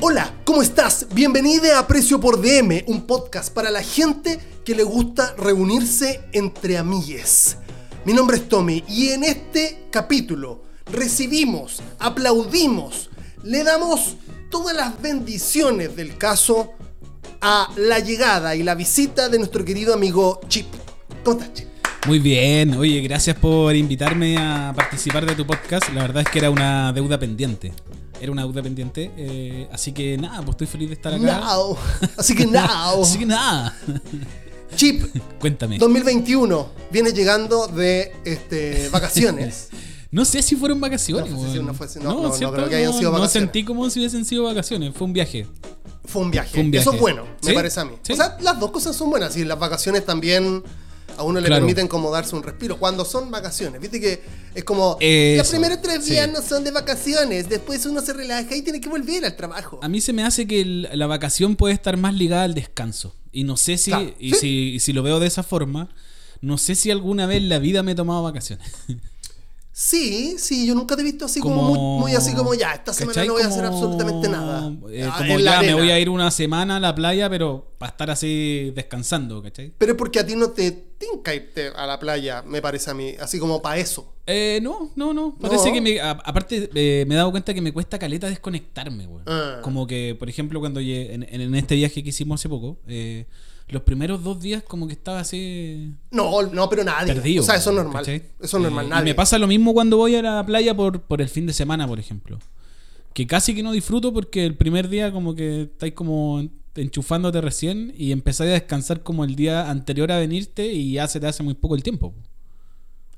Hola, ¿cómo estás? Bienvenida a Precio por DM, un podcast para la gente que le gusta reunirse entre amigues. Mi nombre es Tommy y en este capítulo recibimos, aplaudimos, le damos todas las bendiciones del caso a la llegada y la visita de nuestro querido amigo Chip. ¿Cómo estás, Chip? Muy bien, oye, gracias por invitarme a participar de tu podcast. La verdad es que era una deuda pendiente. Era una deuda pendiente. eh, así que nada, pues estoy feliz de estar acá. Now. Así que now. Así que nada. Chip, Cuéntame. 2021 viene llegando de este, vacaciones. No sé si fueron vacaciones. No no fue- no, no, no ¿cierto? creo que hayan sido No vacaciones. sentí como si hubiesen sido vacaciones. Fue un viaje. Fue un viaje. Fue un viaje. Eso es bueno, me parece a mí. ¿Sí? O sea, las dos cosas son buenas. Y las vacaciones también a uno le Claro. permiten como darse un respiro. Cuando son vacaciones, viste que es como Eso, los primeros tres sí. días no son de vacaciones. Después uno se relaja y tiene que volver al trabajo. A mí se me hace que el- la vacación puede estar más ligada al descanso. Y no sé si, Claro. y Sí. si, y si lo veo de esa forma, no sé si alguna vez en la vida me he tomado vacaciones. Sí, sí, yo nunca te he visto así como, Como- muy, muy así como ya, esta semana ¿Cachai? no voy a hacer absolutamente nada. eh, Ah, como ya me voy a ir una semana a la playa, pero para estar así descansando, ¿cachai? Pero es porque a ti no te tinca irte a la playa, me parece a mí, así como para eso. Eh, no, no, no. Parece No. que me, a- aparte eh, me he dado cuenta que me cuesta caleta desconectarme, güey. Ah. Como que, por ejemplo, cuando lle- en, en este viaje que hicimos hace poco, eh, los primeros dos días como que estaba así No, no, pero nadie. perdido. o sea, eso es normal. ¿cachai? Eso es normal, Eh, y nadie. me pasa lo mismo cuando voy a la playa por, por el fin de semana, por ejemplo. Que casi que no disfruto porque el primer día como que estáis como en- enchufándote recién y empezáis a descansar como el día anterior a venirte y ya se te hace muy poco el tiempo.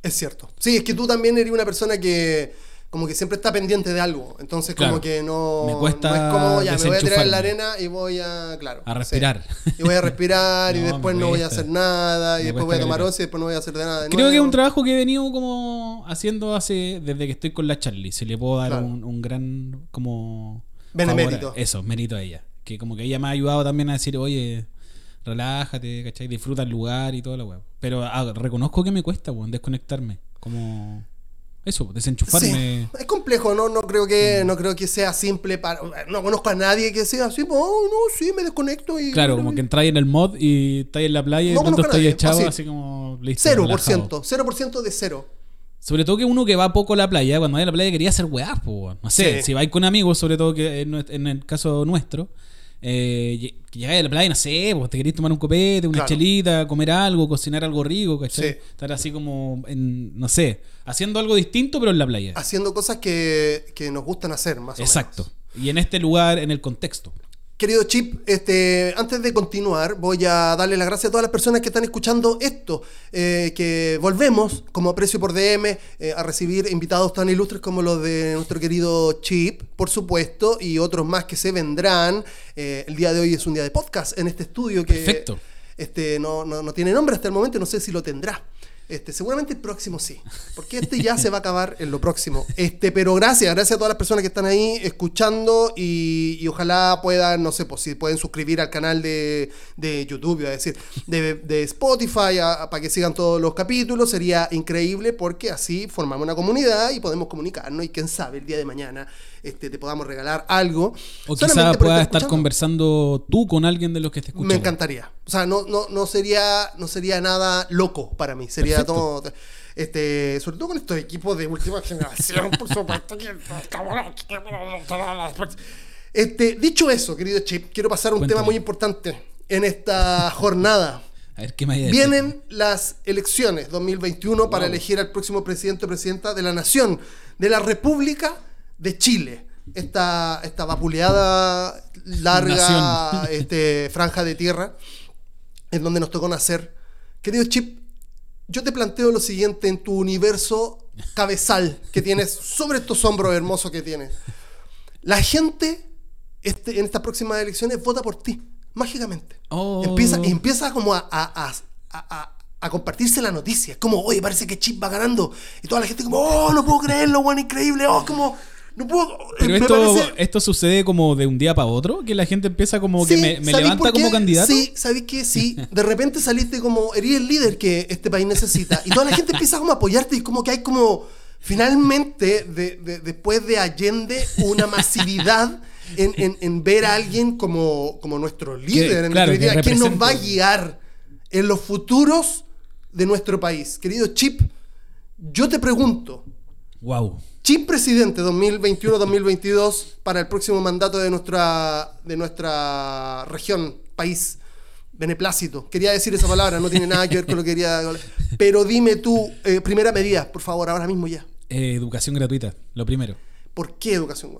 Es cierto. Sí, es que tú también eres una persona que como que siempre está pendiente de algo. Entonces como que no, Me cuesta no es como ya me voy a tirar en la arena y voy a, claro. A respirar. sí. Y voy a respirar y después no voy a hacer nada y después voy a tomar once y después no voy a hacer de nada. de Creo que es un trabajo que he venido como haciendo hace desde que estoy con la Charlie. Se le puedo dar Claro. un, un gran como Benemérito. Eso, mérito a ella. Que como que ella me ha ayudado también a decir, oye, relájate, ¿cachai? Disfruta el lugar y todo la weá. Pero ah, reconozco que me cuesta, weón, desconectarme. Como eso, desenchufarme. Sí, es complejo, no, no creo Mm. que no creo que sea simple para no conozco a nadie que sea así, oh, no, sí, me desconecto y Claro, como que entráis en el mod y estáis en la playa y No conozco a estáis nadie, echados así. así como listo. cero por ciento, cero por ciento de cero. Sobre todo que uno que va poco a la playa, cuando va a la playa quería hacer weá, weón. No sé, Sí. si vais con amigos, sobre todo que en, en el caso nuestro, eh, llegáis a la playa, no sé, pues te queréis tomar un copete, una Claro. chelita, comer algo, cocinar algo rico, ¿cachai? Sí. Estar así como, en, no sé, haciendo algo distinto, pero en la playa. Haciendo cosas que, que nos gustan hacer, más o Exacto. menos. Y en este lugar, en el contexto. Querido Chip, este, antes de continuar, voy a darle las gracias a todas las personas que están escuchando esto, eh, que volvemos, como aprecio por DM, eh, a recibir invitados tan ilustres como los de nuestro querido Chip, por supuesto, y otros más que se vendrán. Eh, el día de hoy es un día de podcast en este estudio que Perfecto. Este, no, no, no tiene nombre hasta el momento, no sé si lo tendrá. Este, seguramente el próximo sí, porque este ya se va a acabar en lo próximo. Este, pero gracias, gracias a todas las personas que están ahí escuchando y, ojalá puedan, no sé, pues si pueden suscribir al canal de, de YouTube, a decir, de, de Spotify, a- para que sigan todos los capítulos, sería increíble porque así formamos una comunidad y podemos comunicarnos y quién sabe, el día de mañana este, te podamos regalar algo. O Solamente quizá por puedas estar conversando tú con alguien de los que te escuchan. Me encantaría. O sea, no, no, no sería, no sería nada loco para mí. Sería Perfecto. todo. Este, sobre todo con estos equipos de última generación, por supuesto. Este, dicho eso, querido Chip, quiero pasar a un Cuéntame. tema muy importante en esta jornada. A ver qué me? Vienen las elecciones 2021 para elegir al próximo presidente o presidenta de la nación, de la República de Chile. Esta, esta vapuleada, larga este, franja de tierra en donde nos tocó nacer. Querido Chip, yo te planteo lo siguiente en tu universo cabezal que tienes sobre estos hombros hermosos que tienes. La gente este, en estas próximas elecciones vota por ti, mágicamente. Oh. Empieza, empieza como a, a- a- compartirse la noticia. Como, oye, parece que Chip va ganando. Y toda la gente como, oh, no puedo creerlo, bueno, increíble. Oh, como, no puedo. Pero me esto, parece- esto sucede como de un día para otro, que la gente empieza como que me, me ¿sabéis levanta como candidato. Sí, ¿sabéis que Sí, de repente saliste como, eres el líder que este país necesita. Y toda la gente empieza como a apoyarte y como que hay como, finalmente, de- de- después de Allende, una masividad en, en- en ver a alguien como, como nuestro líder, en claro, que definitiva, quien nos va a guiar en los futuros de nuestro país. Querido Chip, yo te pregunto, Wow. Chip presidente 2021-2022 para el próximo mandato de nuestra, de nuestra región, país, beneplácito. Quería decir esa palabra, no tiene nada que ver con lo que quería. Pero dime tú, eh, primera medida, por favor, ahora mismo ya. Eh, educación gratuita, lo primero. ¿Por qué educación?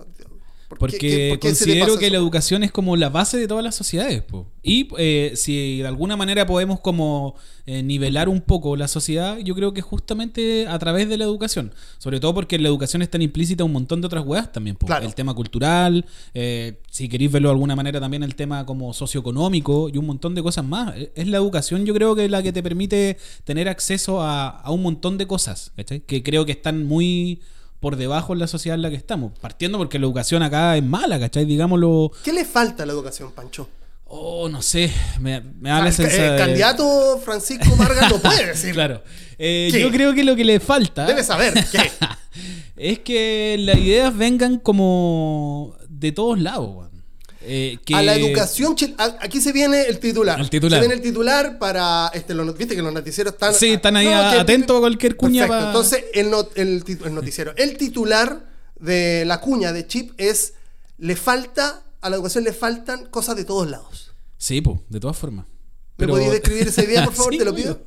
¿Por qué- Porque qué- por qué se te considero que eso? la educación es como la base de todas las sociedades. po. Y eh, si de alguna manera podemos como eh, nivelar un poco la sociedad, yo creo que justamente a través de la educación. Sobre todo porque en la educación están implícitas un montón de otras weas también. Claro. El tema cultural, eh, si queréis verlo de alguna manera también el tema como socioeconómico y un montón de cosas más. Eh, Es la educación yo creo que la que te permite tener acceso a, a un montón de cosas, ¿cachai? Que creo que están muy por debajo en la sociedad en la que estamos. Partiendo porque la educación acá es mala, ¿cachai? Digámoslo. ¿Qué le falta a la educación, Pancho? Oh, no sé. Me, me da la el, sensación. el candidato Francisco Vargas no puede decir. Claro. Eh, yo creo que lo que le falta. Debe saber. ¿Qué? es que las ideas vengan como de todos lados. Eh, que- A la educación chil- a- Aquí se viene el titular. El titular. Se viene el titular para. Este, los Viste que los noticieros están. Sí, están ahí No, atentos a cualquier cuña Perfecto. pa- Entonces, el, not- el tit- el noticiero. El titular de la cuña de Chip es: le falta. A la educación le faltan cosas de todos lados. Sí, pues, de todas formas. ¿Me podías describir esa idea, por favor? Sí, Te lo pido.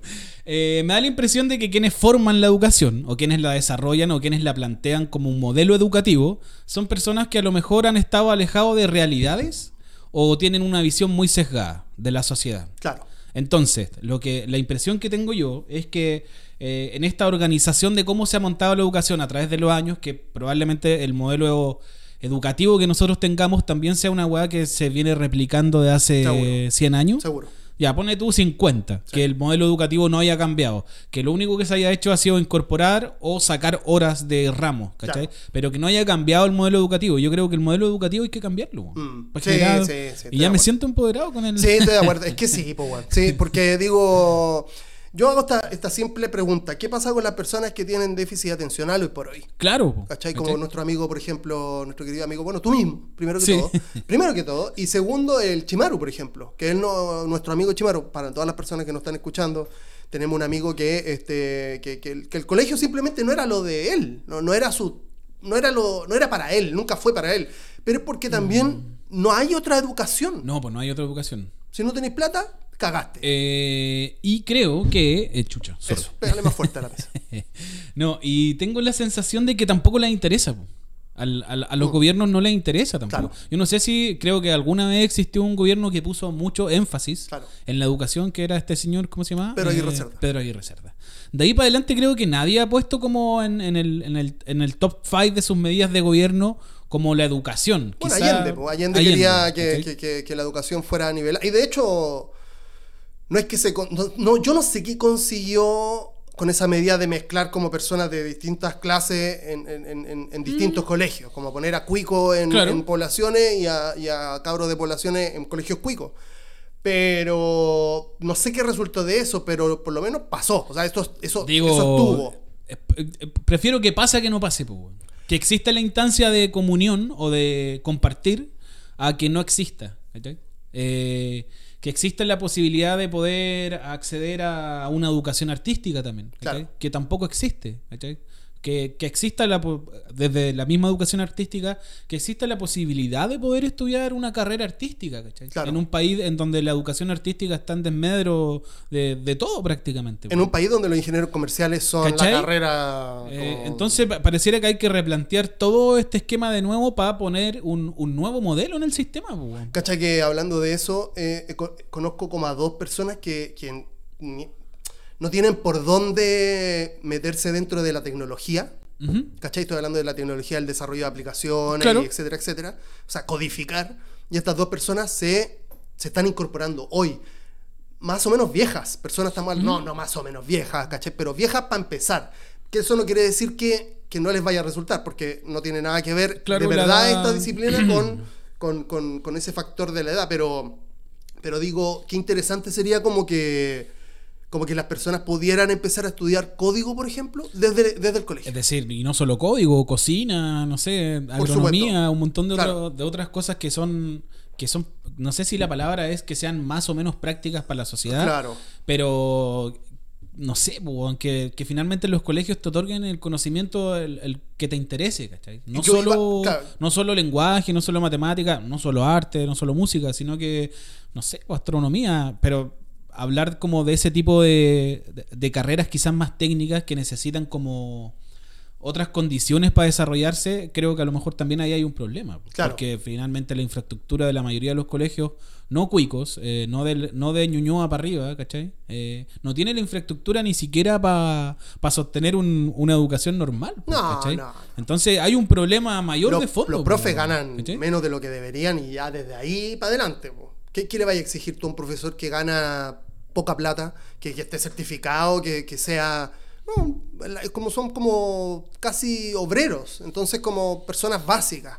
Eh, me da la impresión de que quienes forman la educación, o quienes la desarrollan, o quienes la plantean como un modelo educativo, son personas que a lo mejor han estado alejados de realidades o tienen una visión muy sesgada de la sociedad. Claro. Entonces, lo que, la impresión que tengo yo es que eh, en esta organización de cómo se ha montado la educación a través de los años, que probablemente el modelo educativo que nosotros tengamos también sea una weá que se viene replicando de hace Seguro. 100 años. Seguro. Ya, pone tú 50, que el modelo educativo no haya cambiado, que lo único que se haya hecho ha sido incorporar o sacar horas de ramos, ¿cachai? Claro. Pero que no haya cambiado el modelo educativo. Yo creo que el modelo educativo hay que cambiarlo. Mm. Sí, sí, sí, y ya me siento empoderado con el... Sí, estoy de acuerdo. Es que sí, bueno. Sí, porque digo. Yo hago esta, esta simple pregunta: ¿qué pasa con las personas que tienen déficit atencional hoy por hoy? Claro. ¿Cachai? Como ¿cachai? nuestro amigo, por ejemplo, nuestro querido amigo, bueno, tú mismo, primero que Sí. todo. Primero que todo. Y segundo, el Chimaru, por ejemplo, que es no- nuestro amigo Chimaru, para todas las personas que nos están escuchando, tenemos un amigo que, este, que, que el, que el colegio simplemente no era lo de él, no, no era su, no era lo, no era para él, nunca fue para él. Pero es porque también no hay otra educación. No, pues no hay otra educación. Si no tenéis plata, cagaste. Eh, y creo que... eh, chucha, sorry. Eso, pégale más fuerte a la mesa. no, y tengo la sensación de que tampoco les interesa. Al- al- a los Mm. gobiernos no les interesa tampoco. Claro. Yo no sé si creo que alguna vez existió un gobierno que puso mucho énfasis Claro. en la educación, que era este señor, ¿cómo se llama? Eh, Pedro Aguirre Cerda. Pedro Aguirre Cerda. De ahí para adelante creo que nadie ha puesto como en, en el, en, el, en el top 5 de sus medidas de gobierno como la educación. Bueno, Quizá- Allende, pues, Allende, quería que, ¿cachai? que- que- que la educación fuera a nivel. Y de hecho, no es que se. No, no, yo no sé qué consiguió con esa medida de mezclar como personas de distintas clases en, en- en- distintos colegios, como poner a cuico en, Mm. Claro. en poblaciones y a, y a cabros de poblaciones en colegios cuicos. Pero no sé qué resultó de eso, pero por lo menos pasó. O sea, esto, eso, Digo, eso estuvo. eh, eh, prefiero que pase a que no pase, pues. Que exista la instancia de comunión o de compartir a que no exista. Eh, que exista la posibilidad de poder acceder a una educación artística también. Claro. que tampoco existe. ¿cachai? Que, que exista la, desde la misma educación artística, que exista la posibilidad de poder estudiar una carrera artística, ¿cachai? Claro. En un país en donde la educación artística está en desmedro de, de todo prácticamente. En un país donde los ingenieros comerciales son ¿Cachai? la carrera. Eh, entonces pa- pareciera que hay que replantear todo este esquema de nuevo para poner un, un nuevo modelo en el sistema. po, weón. Cacha que hablando de eso, eh, co- conozco como a dos personas que, no tienen por dónde meterse dentro de la tecnología. Ujú. ¿Cachai? Estoy hablando de la tecnología, el desarrollo de aplicaciones, Claro. y etcétera, etcétera. O sea, codificar. Y estas dos personas se, se están incorporando hoy. Más o menos viejas. Personas tan mal, no, no más o menos viejas, ¿cachai? Pero viejas para empezar. Que eso no quiere decir que, que no les vaya a resultar, porque no tiene nada que ver Claro, de la verdad edad- esta disciplina con, con, con- con ese factor de la edad. Pero, pero digo, qué interesante sería como que como que las personas pudieran empezar a estudiar código, por ejemplo, desde, desde el colegio. Es decir, y no solo código, cocina, no sé, agronomía, un montón de, de otras cosas que son que son, no sé si la palabra es que sean más o menos prácticas para la sociedad, Claro. pero no sé, po, que, finalmente los colegios te otorguen el conocimiento el, el que te interese, ¿cachai? No solo, iba- claro. no solo lenguaje, no solo matemática, no solo arte, no solo música, sino que, no sé, po, astronomía, pero hablar como de ese tipo de, de- de carreras quizás más técnicas que necesitan como otras condiciones para desarrollarse, creo que a lo mejor también ahí hay un problema. Claro. Porque finalmente la infraestructura de la mayoría de los colegios, no cuicos, eh, no, del, no de Ñuñoa para arriba, ¿cachai? Eh, no tiene la infraestructura ni siquiera para sostener un- una educación normal. pues, No, ¿cachai? no, no. Entonces hay un problema mayor Los, de fondo. los pues, profes ganan ¿cachai? menos de lo que deberían y ya desde ahí para adelante. po. ¿Qué, qué le vaya a exigir tú a un profesor que gana poca plata, que, que esté certificado, que, que sea... No, como son como casi obreros, entonces como personas básicas,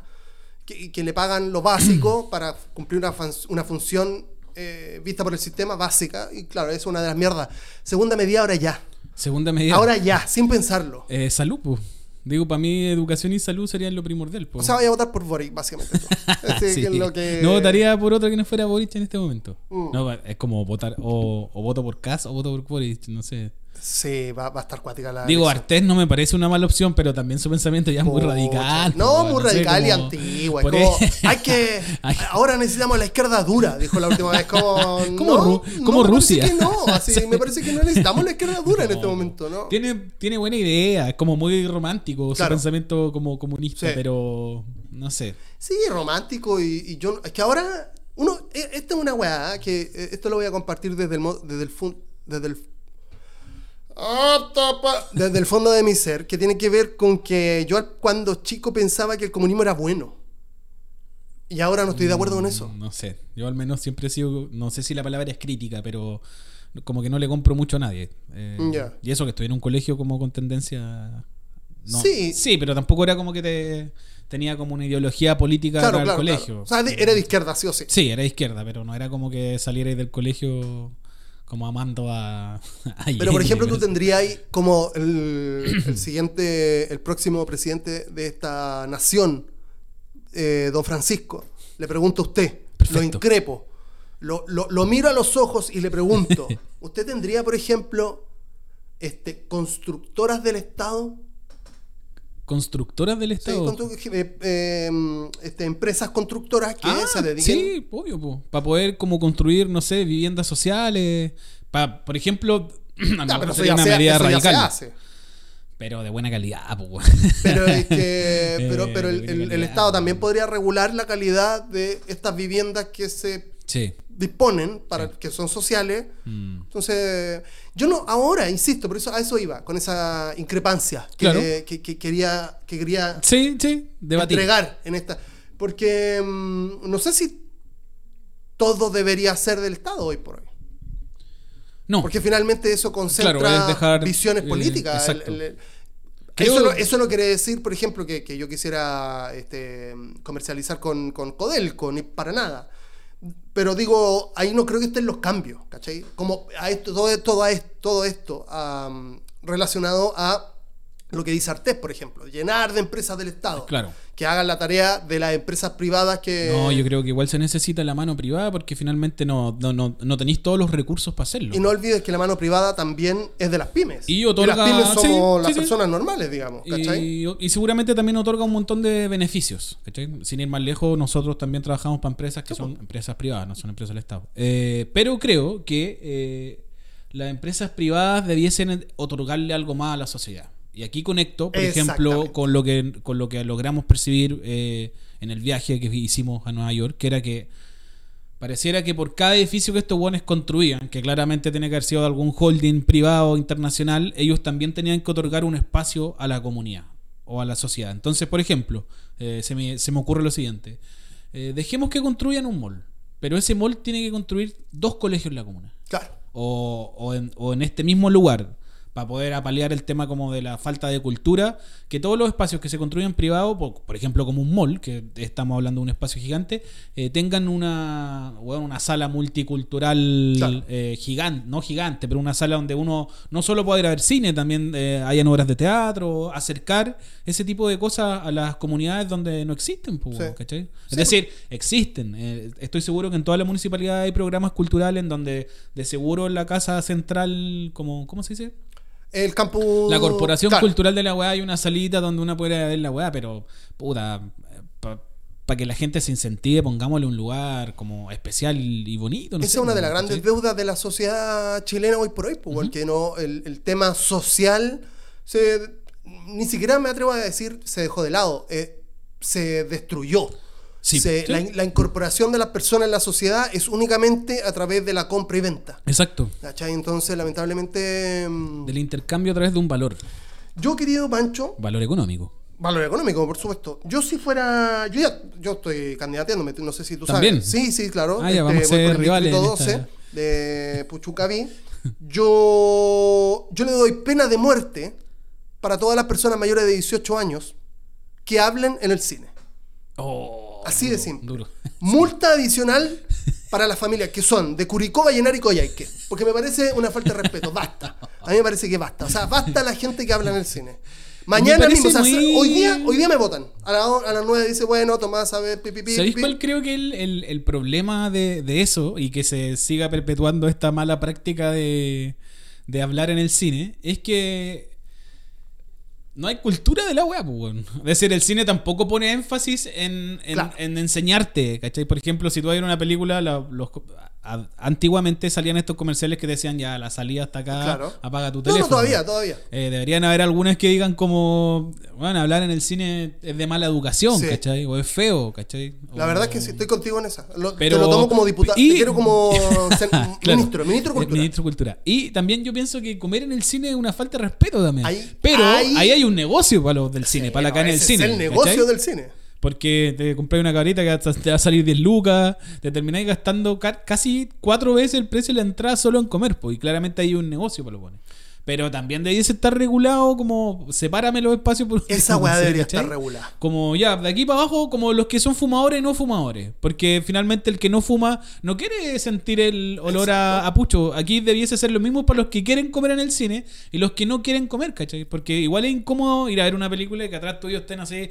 que, que le pagan lo básico para cumplir una, fun- una función eh, vista por el sistema básica, y claro, es una de las mierdas. Segunda medida, ahora ya. Segunda medida. Ahora ya, sin pensarlo. Eh, salud, pues. Digo, para mí educación y salud serían lo primordial. O pues. sea, vaya a votar por Boric, básicamente. Este, Sí. que lo que- No votaría por otro que no fuera Boric en este momento. Mm. No, es como votar o, o voto por Kass o voto por Boric, no sé. Sí, va, va a estar cuática la. Digo, elección. Artés no me parece una mala opción, pero también su pensamiento ya es muy radical. No, pues, muy radical y como- antiguo. Es como, hay que. Ay. Ahora necesitamos la izquierda dura, dijo la última vez. Como, Como no, Ru- no, como me parece Rusia. que no, así, me parece que no necesitamos la izquierda dura en este momento, ¿no? Tiene, tiene buena idea, es como muy romántico su pensamiento como comunista, Sí. pero no sé. Sí, romántico y, y yo. Es que ahora. Uno, e- esta es una weá que. eh, Esto lo voy a compartir desde el, desde el, desde el. Desde el fondo de mi ser, que tiene que ver con que yo cuando chico pensaba que el comunismo era bueno. Y ahora no estoy de acuerdo con eso. Mm, No sé, yo al menos siempre he sido, no sé si la palabra es crítica, pero como que no le compro mucho a nadie. Eh, Ya. Y eso que estoy en un colegio como con tendencia... no- Sí. Sí, pero tampoco era como que te, tenía como una ideología política Claro, claro, el claro. colegio. O sea, de- era de izquierda, sí o sí. Sí, era de izquierda, pero no era como que salierais del colegio como amando a... a Pero por ejemplo, tú tendrías ahí como el, el siguiente, el próximo presidente de esta nación, eh, don Francisco. Le pregunto a usted, lo increpo, lo, lo- lo miro a los ojos y le pregunto, ¿usted tendría, por ejemplo, este, constructoras del Estado? Constructoras del Sí, Estado. constru- eh, eh, este, empresas constructoras que Ah, se dediquen... Sí, obvio, para poder como construir, no sé, viviendas sociales. Pa, por ejemplo, mejor pero sería una medida radical. hace. Pero de buena calidad, pues. Pero es que pero, Eh, pero el. Estado también podría regular la calidad de estas viviendas que se Sí. Disponen para que son sociales. Mm. Entonces, yo no ahora insisto, por eso a eso iba con esa increpancia que, Claro. que- que quería que quería Sí, sí, debatir. entregar en esta porque mm, no sé si todo debería ser del Estado hoy por hoy. No, Porque finalmente eso concentra Claro, dejar, visiones eh, políticas. El- el- Eso, no, eso no quiere decir, por ejemplo, que, que yo quisiera este, comercializar con, con Codelco, ni para nada. Pero digo, ahí no creo que estén los cambios, ¿cachai? Como a esto, todo, todo, esto, todo esto am, relacionado a lo que dice Artés, por ejemplo, llenar de empresas del Estado. Claro. Que hagan la tarea de las empresas privadas que... no, yo creo que igual se necesita la mano privada porque finalmente no, no, no, no tenéis todos los recursos para hacerlo. Y no olvides que la mano privada también es de las pymes. Y otorga- las pymes sí, somos las sí, sí. personas normales, digamos, ¿cachai? Y, y seguramente también otorga un montón de beneficios. ¿cachai? Sin ir más lejos, nosotros también trabajamos para empresas que son empresas privadas, no son empresas del Estado. Eh, pero creo que eh, las empresas privadas debiesen otorgarle algo más a la sociedad. Y aquí conecto, por ejemplo, con lo que, con lo que logramos percibir eh, en el viaje que hicimos a Nueva York, que era que Pareciera que por cada edificio que estos buenos construían, que claramente tiene que haber sido de algún holding privado internacional, ellos también tenían que otorgar un espacio a la comunidad o a la sociedad. Entonces, por ejemplo, eh, se, me, se me ocurre lo siguiente. Eh, dejemos que construyan un mall, pero ese mall tiene que construir dos colegios en la comuna. Claro. O, o en, o en este mismo lugar, para poder apalear el tema como de la falta de cultura, que todos los espacios que se construyen privados, por, por ejemplo como un mall, que estamos hablando de un espacio gigante, eh, tengan una, bueno, una sala multicultural Claro. eh, gigante, no gigante, pero una sala donde uno no solo pueda ir a ver cine, también eh, hayan obras de teatro, acercar ese tipo de cosas a las comunidades donde no existen, pues, Sí. ¿cachai? Es Sí. decir, existen. eh, estoy seguro que en toda la municipalidad hay programas culturales en donde de seguro en la casa central, como, ¿cómo se dice? El campus. La Corporación Claro. Cultural de la weá hay una salita donde uno puede ver la weá, pero puta, para que la gente se incentive, pongámosle un lugar como especial y bonito. no Esa es una de las grandes deudas de la sociedad chilena hoy por hoy, pues, porque no, el, el tema social se, ni siquiera me atrevo a decir se dejó de lado, eh, se destruyó. Sí, Se- sí. La, la incorporación de las personas en la sociedad es únicamente a través de la compra y venta. Exacto. ¿Cachai? Entonces, lamentablemente, mm, Del intercambio a través de un valor. yo, querido Pancho, Valor económico. valor económico, por supuesto. Yo si fuera, yo ya, yo estoy candidateándome, no sé si tú ¿También? sabes. Sí, sí, claro. Ah, ya, vamos a ser rivales en distrito esta- 12 de Puchucaví. Yo, yo le doy pena de muerte para todas las personas mayores de 18 años que hablen en el cine. Oh, Así de simple. Duro. Multa adicional para las familias que son de Curicó, Vallenar y Coyhaique. Porque me parece una falta de respeto. Basta. A mí me parece que basta. O sea, basta la gente que habla en el cine. Mañana mismo, o sea, muy- hoy, día, hoy día me votan. A, la- a las 9 dice, bueno, Tomás, a ver, pipi, pipi, ¿Sabéis pipi. cuál creo que el, el- el problema de, de eso y que se siga perpetuando esta mala práctica de, de hablar en el cine? Es que no hay cultura de la wea, pues. Es decir, el cine tampoco pone énfasis en, en- Claro. en enseñarte, ¿cachai? Por ejemplo, si tú vas a ir a una película, la- los, a- antiguamente salían estos comerciales que decían ya, la salida está acá, Claro. apaga tu No, teléfono. no, todavía, todavía. Eh, deberían haber algunas que digan como, bueno, hablar en el cine es de mala educación, Sí. ¿cachai? O es feo, ¿cachai? La verdad es que sí, estoy contigo en esa. Lo, Pero- te lo tomo como diputado. y- Te quiero como Claro. ministro, ministro de Cultura. Y también yo pienso que comer en el cine es una falta de respeto también. Ahí- Pero ahí- ahí hay un negocio para los del cine, Sí, para la cadena del cine. Es el negocio ¿cachai? del cine. Porque te compras una cabrita que te va a salir 10 lucas, te termináis gastando ca- casi cuatro veces el precio de la entrada solo en comer, pues, y claramente hay un negocio para lo poner. Pero también debiese estar regulado como sepárame los espacios por Esa weá debería ¿cachai? estar regulada. Como ya, de aquí para abajo, como los que son fumadores y no fumadores. Porque finalmente el que no fuma no quiere sentir el olor a, a pucho. Aquí debiese ser lo mismo para los que quieren comer en el cine y los que no quieren comer, ¿cachai? Porque igual es incómodo ir a ver una película y que atrás tuyo estén así.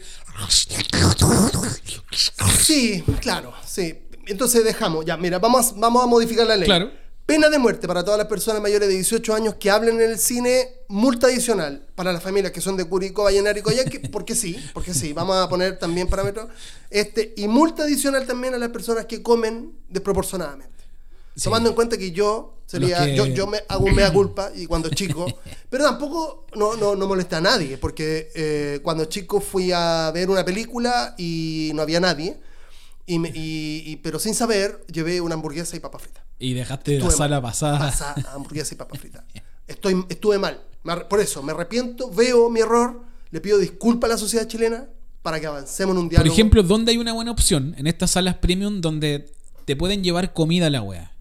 Sí, claro, sí. Entonces dejamos, ya, mira, vamos, vamos a modificar la ley. Claro. Pena de muerte para todas las personas mayores de 18 años que hablen en el cine, multa adicional para las familias que son de Curicó, Vallenar y Coyhaique, porque sí, porque sí, vamos a poner también parámetros, este, y multa adicional también a las personas que comen desproporcionadamente. Sí. Tomando en cuenta que yo sería, que- yo, yo me hago un mea culpa y cuando chico, pero tampoco no, no, no molesta a nadie, porque eh, cuando chico fui a ver una película y no había nadie, y, me- y- y- pero sin saber llevé una hamburguesa y papa frita. Y dejaste la Estuve sala mal. pasada. Pasa hamburguesa y papa frita. Estoy, estuve mal. Por eso, me arrepiento, veo mi error, le pido disculpas a la sociedad chilena para que avancemos en un Por diálogo. ejemplo, ¿dónde hay una buena opción? En estas salas premium donde te pueden llevar comida a la wea.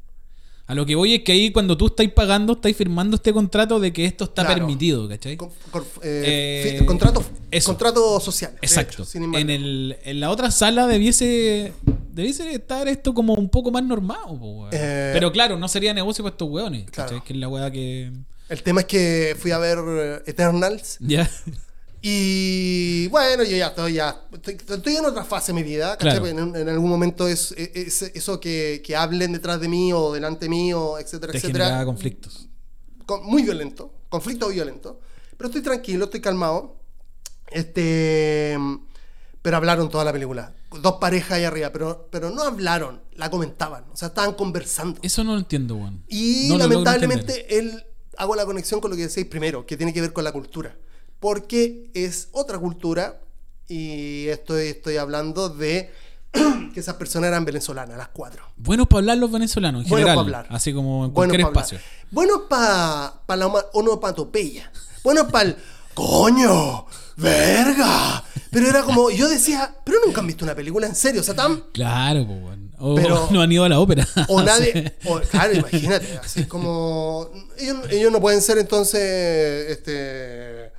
A lo que voy es que ahí cuando tú estáis pagando, estáis firmando este contrato de que esto está Claro. permitido, ¿cachai? Con- con- eh, Eh, contrato, eso. contrato social. Exacto. hecho, en, el, en la otra sala debiese, debiese estar esto como un poco más normado. po, weón. Eh, Pero claro, no sería negocio para estos weones. Claro. ¿cachai? Que es la wea que. El tema es que fui a ver eh, Eternals Ya. y bueno, yo ya estoy, ya, estoy, estoy en otra fase de mi vida. Claro. En, en algún momento es, es- eso que, que hablen detrás de mí o delante mío, etcétera, Te etcétera. conflictos. con- muy violento, conflicto violento. Pero estoy tranquilo, estoy calmado. Este, pero hablaron toda la película. Dos parejas ahí arriba, pero, pero no hablaron, la comentaban. O sea, estaban conversando. Eso no lo entiendo, weón. Y No lamentablemente él hago la conexión con lo que decéis primero, que tiene que ver con la cultura. Porque es otra cultura y estoy, estoy hablando de que esas personas eran venezolanas, las cuatro. Buenos para hablar los venezolanos, en Buenos general. pa' hablar. Así como en Buenos cualquier pa' hablar. espacio. Buenos para la oma- onomatopeya. Buenos para el coño, verga. Pero era como, yo decía, pero nunca han visto una película en serio, o sea, tan... Claro. O Pero- no han ido a la ópera. O nadie, o- claro, imagínate, así como ellos, ellos no pueden ser entonces, este,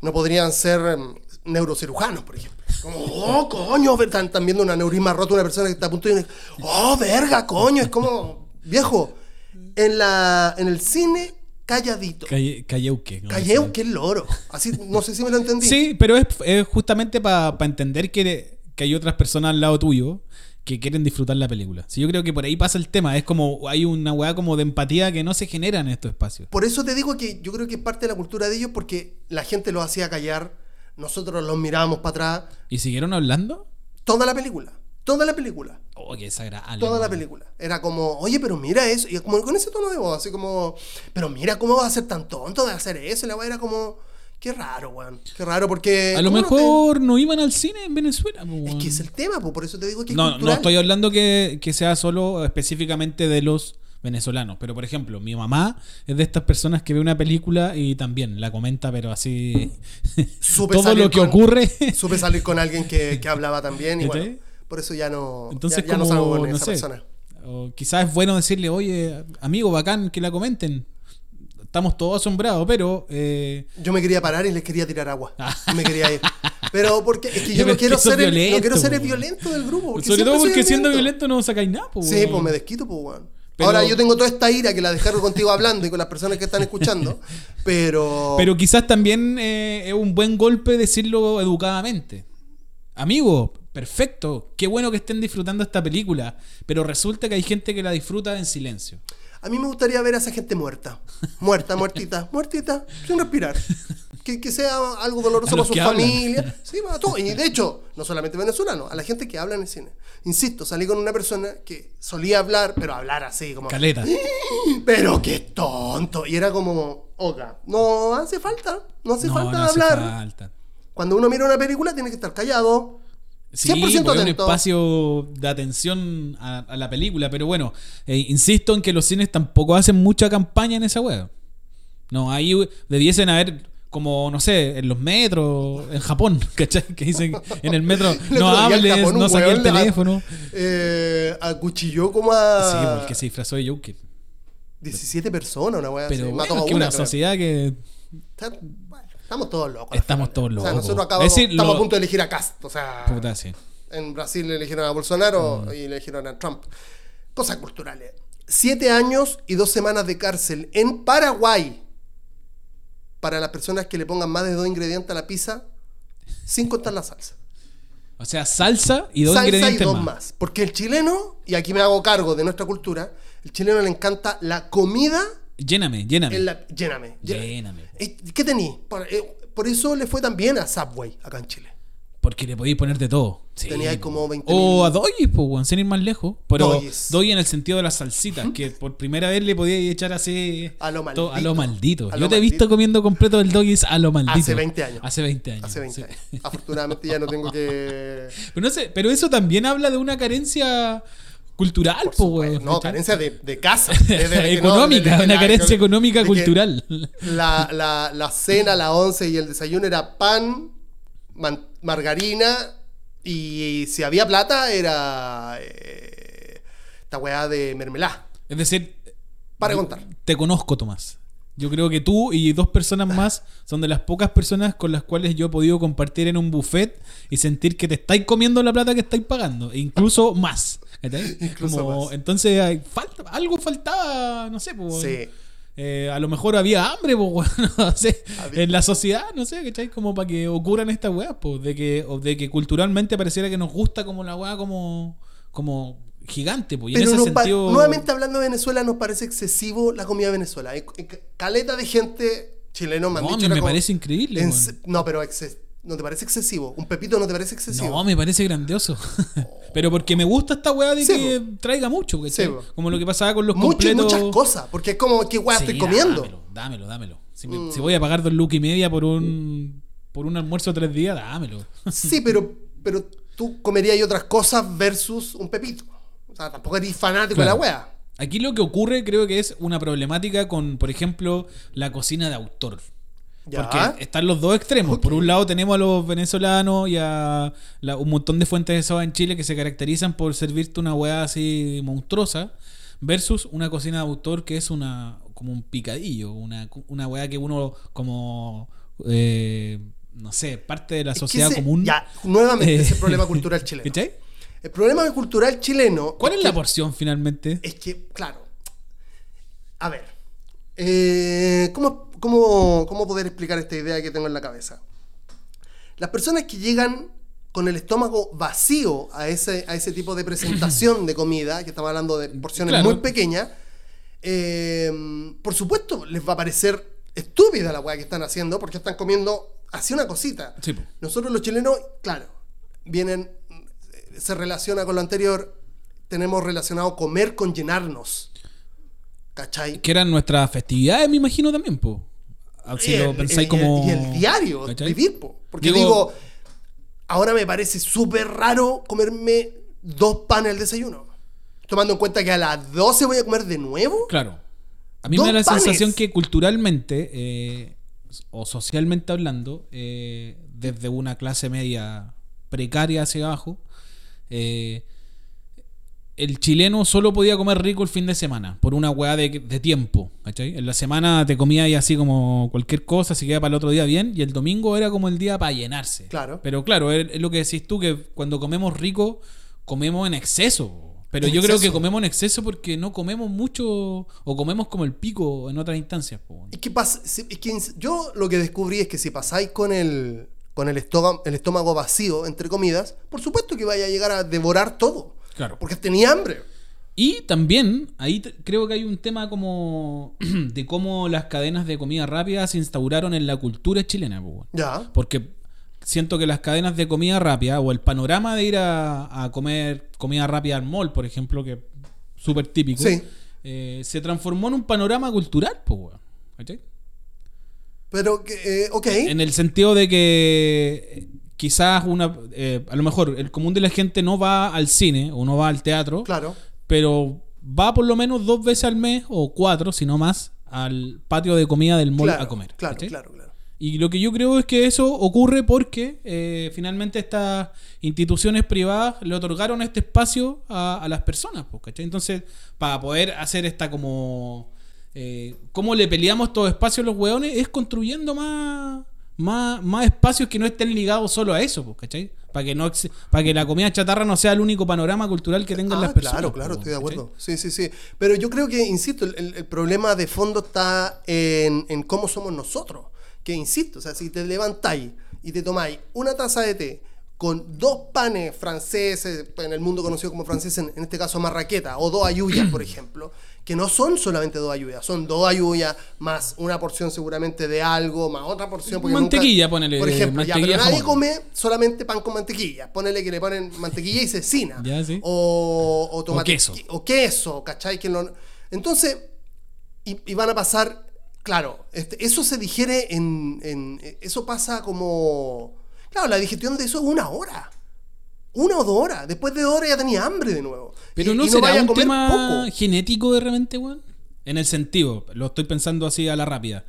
no podrían ser em, neurocirujanos, por ejemplo. Como, oh, coño, están viendo una neurisma rota una persona que está a punto de, oh, verga, coño, es como, viejo, en la, en el cine, calladito, Calle- Calleuque. ¿no? calleu, que loro, así, no sé si me lo entendí. Sí, pero es, es justamente para entender que, que hay otras personas al lado tuyo que quieren disfrutar la película. Sí, yo creo que por ahí pasa el tema. Es como, hay una weá como de empatía que no se genera en estos espacios. Por eso te digo que yo creo que es parte de la cultura de ellos porque la gente los hacía callar, nosotros los mirábamos para atrás, ¿Y siguieron hablando? toda la película, toda la película, Oh, qué desagradable. toda la película. Era como, oye, pero mira eso, y como con ese tono de voz, así como, pero mira cómo va a ser tan tonto de hacer eso, y la weá era como, qué raro, weón, qué raro, porque... A lo ¿cómo no te- mejor no iban al cine en Venezuela. po, Es que es el tema, pues, por eso te digo que es No, no estoy hablando que, que sea solo específicamente de los venezolanos, pero por ejemplo, mi mamá es de estas personas que ve una película y también la comenta, pero así todo lo que con- ocurre. Supe salir con alguien que, que hablaba también y bueno. Por eso ya no, Entonces, ya, ya no salgo con no esa sé, persona. o quizás es bueno decirle, oye, amigo, bacán, que la comenten. Estamos todos asombrados, pero eh, Yo me quería parar y les quería tirar agua. Ah. Me quería ir. Pero porque es que yo no quiero ser el, no violento, quiero ser el violento del grupo. sobre todo porque siendo violento no sacáis nada. po, Sí, pues me desquito, pues, weón. Pero- Ahora yo tengo toda esta ira que la descargo contigo hablando y con las personas que están escuchando, pero... Pero quizás también eh, es un buen golpe decirlo educadamente. Amigo, perfecto, qué bueno que estén disfrutando esta película, pero resulta que hay gente que la disfruta en silencio. A mí me gustaría ver a esa gente muerta. Muerta, muertita, muertita, sin respirar. Que, que sea algo doloroso A para su hablan. familia. Sí, para todo. Y de hecho, no solamente venezolanos, a la gente que habla en el cine. Insisto, salí con una persona que solía hablar, pero hablar así, como... Caleta. Pero qué tonto. Y era como, oga, no hace falta, no hace No, falta no hace hablar. falta. Cuando uno mira una película tiene que estar callado. Sí, 100% pues, es un atento. espacio de atención a, a la película, pero bueno, eh, insisto en que los cines tampoco hacen mucha campaña en esa web. No, ahí debiesen haber como, no sé, en los metros, en Japón, ¿cachai? Que dicen en el metro, no hables, Japón, no saques el teléfono. Eh, acuchilló como a Sí, porque se disfrazó de Joker. 17 personas, una wea Pero así. bueno, es que una, creo. sociedad que Está- estamos todos locos. Estamos todos O sea, locos. nosotros acabamos, Es decir, estamos lo- a punto de elegir a Cast. O sea, puta, sí. en Brasil le eligieron a Bolsonaro Mm. y le eligieron a Trump. Cosas culturales. Siete años y dos semanas de cárcel en Paraguay para las personas que le pongan más de dos ingredientes a la pizza sin contar la salsa. O sea, salsa y dos salsa y ingredientes dos más. más. Porque el chileno, y aquí me hago cargo de nuestra cultura, el chileno le encanta la comida Lléname, lléname. en la... Lléname. lléname. Lléname. Eh, ¿Qué tení? Por, eh, por eso le fue tan bien a Subway acá en Chile. Porque le podéis ponerte todo. Sí, Tenía ahí po. como 20.000. O a Doggies, pues, weón, sin ir más lejos. Pero. Doggy en el sentido de las salsitas, que por primera vez le podía echar así. A lo to- maldito. A lo maldito. A Yo lo te he visto comiendo completo el Doggies a lo maldito. Hace 20 años. Hace 20 años. Hace 20 sí. años. Afortunadamente ya no tengo que... Pero, no sé, pero eso también habla de una carencia cultural, supuesto. weón. No, carencia de, de casa. no, económica, una carencia económica cultural. La, la, la cena, la once y el desayuno era pan, man- margarina y, si había plata era eh, esta weá de mermelada. Es decir, Para contar. Te conozco, Tomás. Yo creo que tú y dos personas más son de las pocas personas con las cuales yo he podido compartir en un buffet y sentir que te estáis comiendo la plata que estáis pagando, e incluso más. Incluso Como- más. Entonces, hay- falta, algo faltaba, no sé, pues, Sí. eh, a lo mejor había hambre, pues, weón, no sé, en la sociedad, no sé, ¿cachai? Como para que ocurran estas weas, pues, de que, o de que culturalmente pareciera que nos gusta como la wea como, como gigante, pues, y en Pero ese sentido... nuevamente hablando de Venezuela, nos parece excesivo la comida de Venezuela. Hay- caleta de gente chileno me No, dicho me como- parece increíble, en No, pero ¿no te parece excesivo? ¿Un pepito no te parece excesivo? No, me parece grandioso. Pero porque me gusta esta weá de Sí, que traiga mucho. Sí. Como lo que pasaba con los Mucho y completos. muchas cosas, porque es como, ¿qué weá Sí, estoy comiendo? Dámelo, dámelo, dámelo. Si, me- Mm. si voy a pagar dos lucas y media por un por un almuerzo de tres días, dámelo. Sí, pero, pero tú comerías y otras cosas versus un pepito. O sea, tampoco eres fanático Claro. de la wea. Aquí lo que ocurre creo que es una problemática con, por ejemplo, la cocina de autor. Ya. Porque están los dos extremos. Por un lado tenemos a los venezolanos y a la- un montón de fuentes de soda en Chile que se caracterizan por servirte una weá así monstruosa. Versus una cocina de autor que es una como un picadillo. Una, una weá que uno como... eh, no sé, parte de la Es sociedad ese- común. Ya, nuevamente, Eh, ese problema cultural chileno. ¿Cachai? El problema cultural chileno. ¿Cuál es que- la porción finalmente? Es que, claro. A ver. eh, ¿cómo, cómo, cómo poder explicar esta idea que tengo en la cabeza? Las personas que llegan con el estómago vacío a ese, a ese tipo de presentación de comida, que estamos hablando de porciones Claro. muy pequeñas, eh, por supuesto les va a parecer estúpida la weá que están haciendo porque están comiendo así una cosita. Sí. Nosotros los chilenos, claro, vienen, se relaciona con lo anterior, tenemos relacionado comer con llenarnos. ¿Cachai? Que eran nuestras festividades, me imagino también, po. Ah, Si Y lo el- pensáis como. y el diario, ¿Cachai? vivir, po. Porque Digo- digo, ahora me parece súper raro comerme dos panes al desayuno. Tomando en cuenta que a las 12 voy a comer de nuevo. Claro. A mí me da la panes. sensación que culturalmente, eh, o socialmente hablando, eh, desde una clase media precaria hacia abajo, eh, el chileno solo podía comer rico el fin de semana, por una weá de, de tiempo. ¿cachai? En la semana te comía y así como cualquier cosa, se queda para el otro día bien, y el domingo era como el día para llenarse. Claro. Pero claro, es, es lo que decís tú, que cuando comemos rico, comemos en exceso. Pero En yo creo que comemos en exceso porque no comemos mucho o comemos como el pico en otras instancias. po. Es que, es que yo lo que descubrí es que si pasáis con el, con el, estómago, el estómago vacío, entre comidas, por supuesto que vaya a llegar a devorar todo. Claro. Porque tenía hambre. Y también, ahí creo que hay un tema como de cómo las cadenas de comida rápida se instauraron en la cultura chilena. po, weón. Ya. Porque siento que las cadenas de comida rápida o el panorama de ir a, a comer comida rápida al mall, por ejemplo, que es súper típico, Sí. eh, se transformó en un panorama cultural. po, weón. ¿Cachai? Pero, eh, ok. En el sentido de que quizás una eh, a lo mejor el común de la gente no va al cine o no va al teatro, Claro. pero va por lo menos dos veces al mes o cuatro, si no más, al patio de comida del mall claro, a comer. Claro, claro, claro. Y lo que yo creo es que eso ocurre porque eh, finalmente estas instituciones privadas le otorgaron este espacio a, a las personas. pues, ¿cachai? Entonces, para poder hacer esta como... Eh, ¿Cómo le peleamos estos espacios a los hueones? Es construyendo más, más, más espacios que no estén ligados solo a eso, pues, ¿cachai? Para que, no, para que la comida chatarra no sea el único panorama cultural que tengan Ah, las personas. Claro, claro, pues, estoy de ¿cachai? acuerdo. Sí, sí, sí. Pero yo creo que, insisto, el problema de fondo está en, en cómo somos nosotros. Que, insisto, o sea, si te levantáis y te tomáis una taza de té con dos panes franceses, en el mundo conocido como franceses, en, en este caso marraqueta, o dos ayuyas, por ejemplo, que no son solamente dos ayuyas, son dos ayuyas más una porción seguramente de algo, más otra porción. porque Mantequilla, ponele, Por ejemplo, ya, pero nadie come solamente pan con mantequilla. Ponele que le ponen mantequilla y cecina. Ya, sí. O, o tomate. O queso. O queso, ¿cachai? Que no- entonces, y, y van a pasar, claro, este, eso se digiere en, en- Eso pasa como... Claro, la digestión de eso es una hora. Una o dos horas. Después de dos horas ya tenía hambre de nuevo. Pero Y- no y será un tema poco. genético de repente, weón. En el sentido, lo estoy pensando así a la rápida.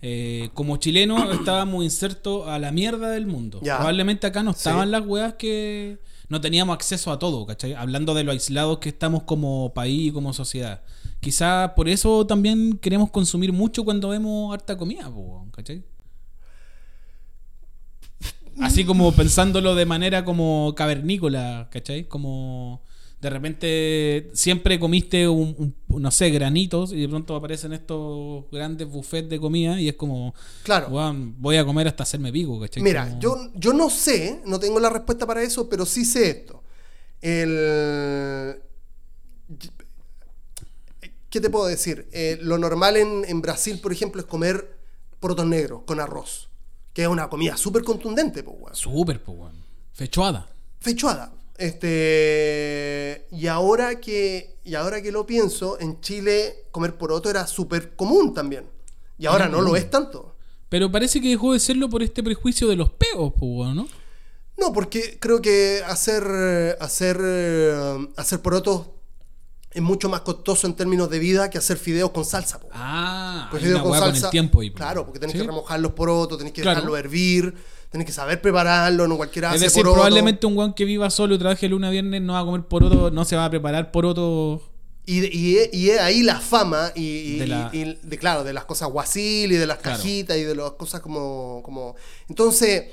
Eh, como chileno estábamos insertos a la mierda del mundo. Ya. Probablemente acá no estaban Sí. las weas que no teníamos acceso a todo, ¿cachai? Hablando de lo aislados que estamos como país y como sociedad. Quizás por eso también queremos consumir mucho cuando vemos harta comida, ¿cachai? Así como pensándolo de manera como cavernícola, ¿cachai? Como de repente siempre comiste un, un- no sé, granitos y de pronto aparecen estos grandes buffets de comida y es como, Claro. "Weón, voy a comer hasta hacerme pico, ¿cachai? Mira, Como- yo, yo no sé, no tengo la respuesta para eso, pero sí sé esto. El... ¿Qué te puedo decir? Eh, lo normal en, en Brasil, por ejemplo, es comer porotos negros con arroz, que es una comida súper contundente, pues, weón. Súper, pues, weón. Fechuada. Fechuada. Este, y ahora que y ahora que lo pienso, en Chile comer poroto era súper común también. Y ahora no lo es tanto. Pero parece que dejó de serlo por este prejuicio de los peos, pues, ¿no? No, porque creo que hacer hacer eh, hacer porotos es mucho más costoso en términos de vida que hacer fideos con salsa. po. Ah, Pues fideos con salsa. el tiempo claro, porque tenés ¿Sí? que remojar los porotos, tenés que Claro. dejarlo hervir, tenés que saber prepararlo, no cualquiera Es hace decir, poroto. probablemente un weón que viva solo y trabaje lunes a viernes no va a comer poroto, no se va a preparar poroto. Y, y, y es ahí la fama y, y- De la- y de, claro, de las cosas guasil y de las Claro. cajitas y de las cosas como, como... Entonces,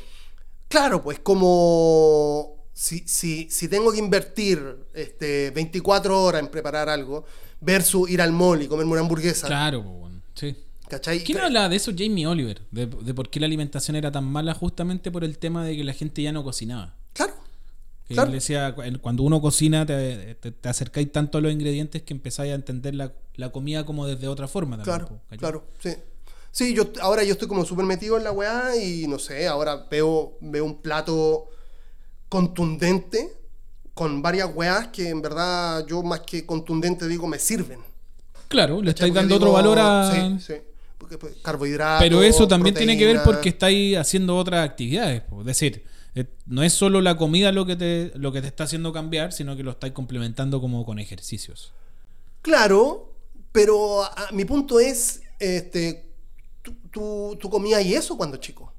claro, pues como si, si, si tengo que invertir este, 24 horas en preparar algo versus ir al mall y comerme una hamburguesa, Claro. Sí. ¿cachai? ¿Quién hablaba de eso? Jamie Oliver. De, de por qué la alimentación era tan mala justamente por el tema de que la gente ya no cocinaba. Claro, Claro. decía, cuando uno cocina te, te, te acercáis tanto a los ingredientes que empezáis a entender la, la comida como desde otra forma también. claro, claro, sí. Sí, yo ahora yo estoy como súper metido en la weá y no sé, ahora veo, veo un plato contundente con varias weas que en verdad yo más que contundente digo me sirven. Claro, le estáis dando digo, otro valor a... Sí, sí. Porque, pues, carbohidratos. Pero eso también tiene que ver porque estáis haciendo otras actividades. Es decir, eh, no es solo la comida lo que, te, lo que te está haciendo cambiar, sino que lo estáis complementando como con ejercicios. Claro, pero a- mi punto es, este, tú, tú, tú comías y eso cuando chico,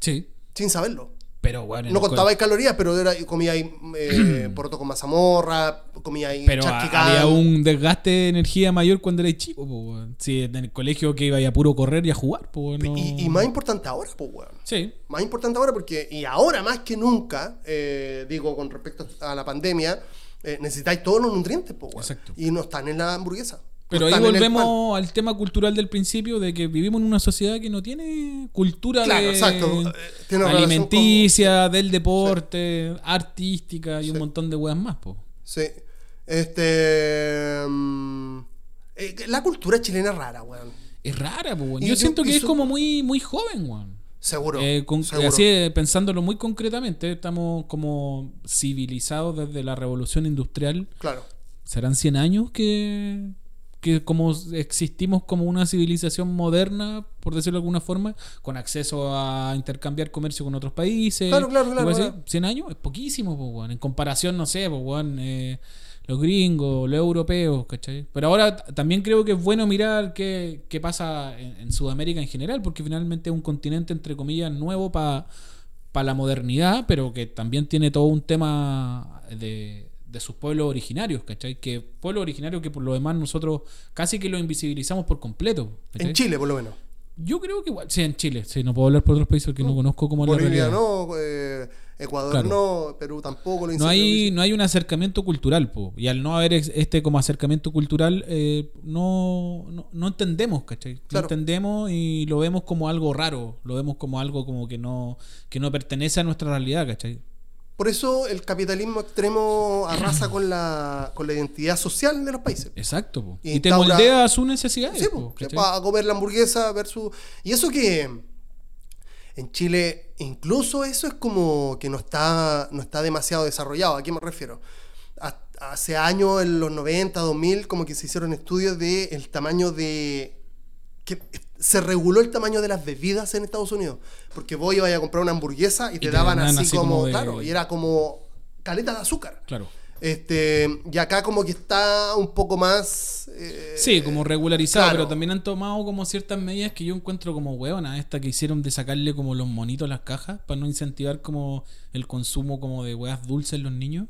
Sí. sin saberlo. Pero bueno, en No el co- contabais calorías, pero era, comía ahí eh, poroto con mazamorra, comía ahí Pero había un desgaste de energía mayor cuando erais chico. weón. Si en el colegio que iba a puro correr y a jugar. po, no- y, y más importante ahora, pues, weón. Sí. Más importante ahora porque, y ahora más que nunca, eh, digo, con respecto a la pandemia, eh, necesitáis todos los nutrientes, pues, weón. Exacto. Y no están en la hamburguesa. Pero ahí volvemos al tema cultural del principio de que vivimos en una sociedad que no tiene cultura Claro, de exacto. Eh, tiene alimenticia, del deporte, artística y un montón de weas más, po. Sí. Este. mm, eh, la cultura chilena es rara, weón. Es rara, po, weón. Yo yo- siento que es su- como muy, muy joven, weón. Seguro. Eh, con- seguro. así pensándolo muy concretamente, estamos como civilizados desde la revolución industrial. Claro. ¿Serán 100 años que, que como existimos como una civilización moderna, por decirlo de alguna forma, con acceso a intercambiar comercio con otros países? Claro, claro, claro, claro. 100 años es poquísimo, po, weón. En comparación, no sé, po, weón, eh, los gringos, los europeos, ¿cachai? Pero ahora también creo que es bueno mirar qué, qué pasa en, en Sudamérica en general, porque finalmente es un continente, entre comillas, nuevo para la modernidad, pero que también tiene todo un tema de, de sus pueblos originarios, ¿cachai? Que pueblos originarios que por lo demás nosotros casi que los invisibilizamos por completo. ¿cachai? En Chile, por lo menos. Yo creo que igual, sí, en Chile, sí, no puedo hablar por otros países porque no, conozco la Bolivia realidad. no, eh, Ecuador Claro. no, Perú tampoco. Lo No hay, no hay un acercamiento cultural, po. y al no haber este como acercamiento cultural, eh, no, no, no entendemos, ¿cachai? No Claro. entendemos y lo vemos como algo raro, lo vemos como algo como que no, que no pertenece a nuestra realidad, ¿cachai? Por eso el capitalismo extremo arrasa con la, con la identidad social de los países. Exacto, po. Y y, te moldea a sus necesidades. Sí, po, po, para comer la hamburguesa versus. Y eso que en Chile, incluso eso es como que no está, no está demasiado desarrollado. ¿A qué me refiero? Ha- Hace años, en los 90, 2000, como que se hicieron estudios de el tamaño de. que se reguló el tamaño de las bebidas en Estados Unidos. Porque vos ibas a comprar una hamburguesa y te, te daban daban así, así como. como de- Claro, y era como caleta de azúcar. Claro. Este, y acá como que está un poco más... eh, Sí, como regularizado, claro. pero también han tomado como ciertas medidas que yo encuentro como huevona, esta que hicieron de sacarle como los monitos a las cajas para no incentivar como el consumo como de huevas dulces en los niños.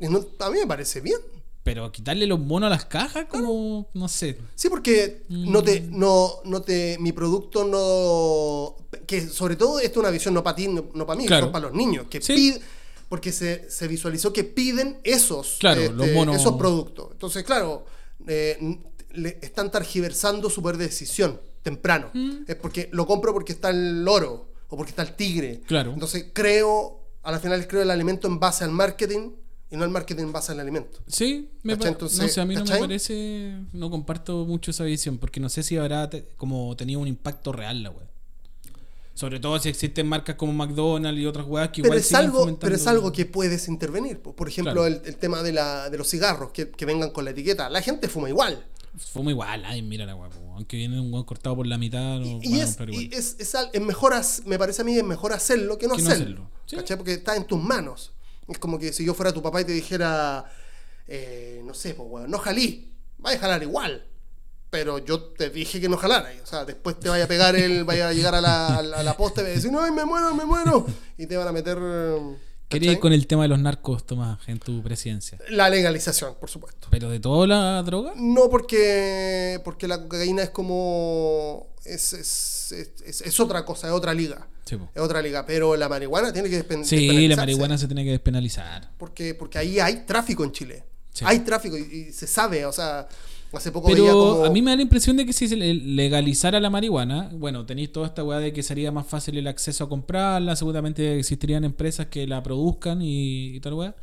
no- a mí me parece bien. Pero quitarle los monos a las cajas, como, no sé. Sí, porque no te, no, no te, mi producto no, que sobre todo esto es una visión no para ti, no, para mí, Claro. para los niños, que Sí. pid- porque se, se visualizó que piden esos, este, Claro, los monos. esos productos. Entonces, claro, eh, le están targiversando su poder de decisión temprano. Mm. Es porque lo compro porque está el loro o porque está el tigre. Claro. Entonces creo, a la final creo el alimento en base al marketing y no el marketing en base al alimento. Sí, me pa- no Entonces, sé, a mí no me parece, no comparto mucho esa visión, porque no sé si habrá te- como tenido un impacto real la web. Sobre todo si existen marcas como McDonald's y otras weas que pero igual es, algo, fomentando- pero es algo que puedes intervenir. Por ejemplo, Claro. el, el tema de, la, de los cigarros, que, que vengan con la etiqueta. La gente fuma igual. Fuma igual, ay, mira la wea, aunque viene un weón cortado por la mitad, no Y, a es, y es, es es mejor, me parece a mí, es mejor hacerlo que no Que no hacerlo. hacerlo. Sí. Porque está en tus manos. Es como que si yo fuera tu papá y te dijera, eh, no sé, pues, weón, no jalí, vaya a jalar igual. Pero yo te dije que no jalara. O sea, después te vaya a pegar el, vaya a llegar a la, a la, a posta y a decir, no, me muero, me muero. Y te van a meter. Quería ir con el tema de los narcos, Tomás, en tu presidencia. La legalización, por supuesto. ¿Pero de toda la droga? No porque, porque la cocaína es como... Es, es, es, es- otra cosa, es otra liga. Sí. Es otra liga. Pero la marihuana tiene que despen- Sí, la despenalizarse. marihuana se tiene que despenalizar. Porque, porque ahí hay tráfico en Chile. Sí. Hay tráfico y, y se sabe. O sea, hace poco Pero como... a mí me da la impresión de que si se le- legalizara la marihuana, bueno, tenéis toda esta weá de que sería más fácil el acceso a comprarla, seguramente existirían empresas que la produzcan y, y tal weá.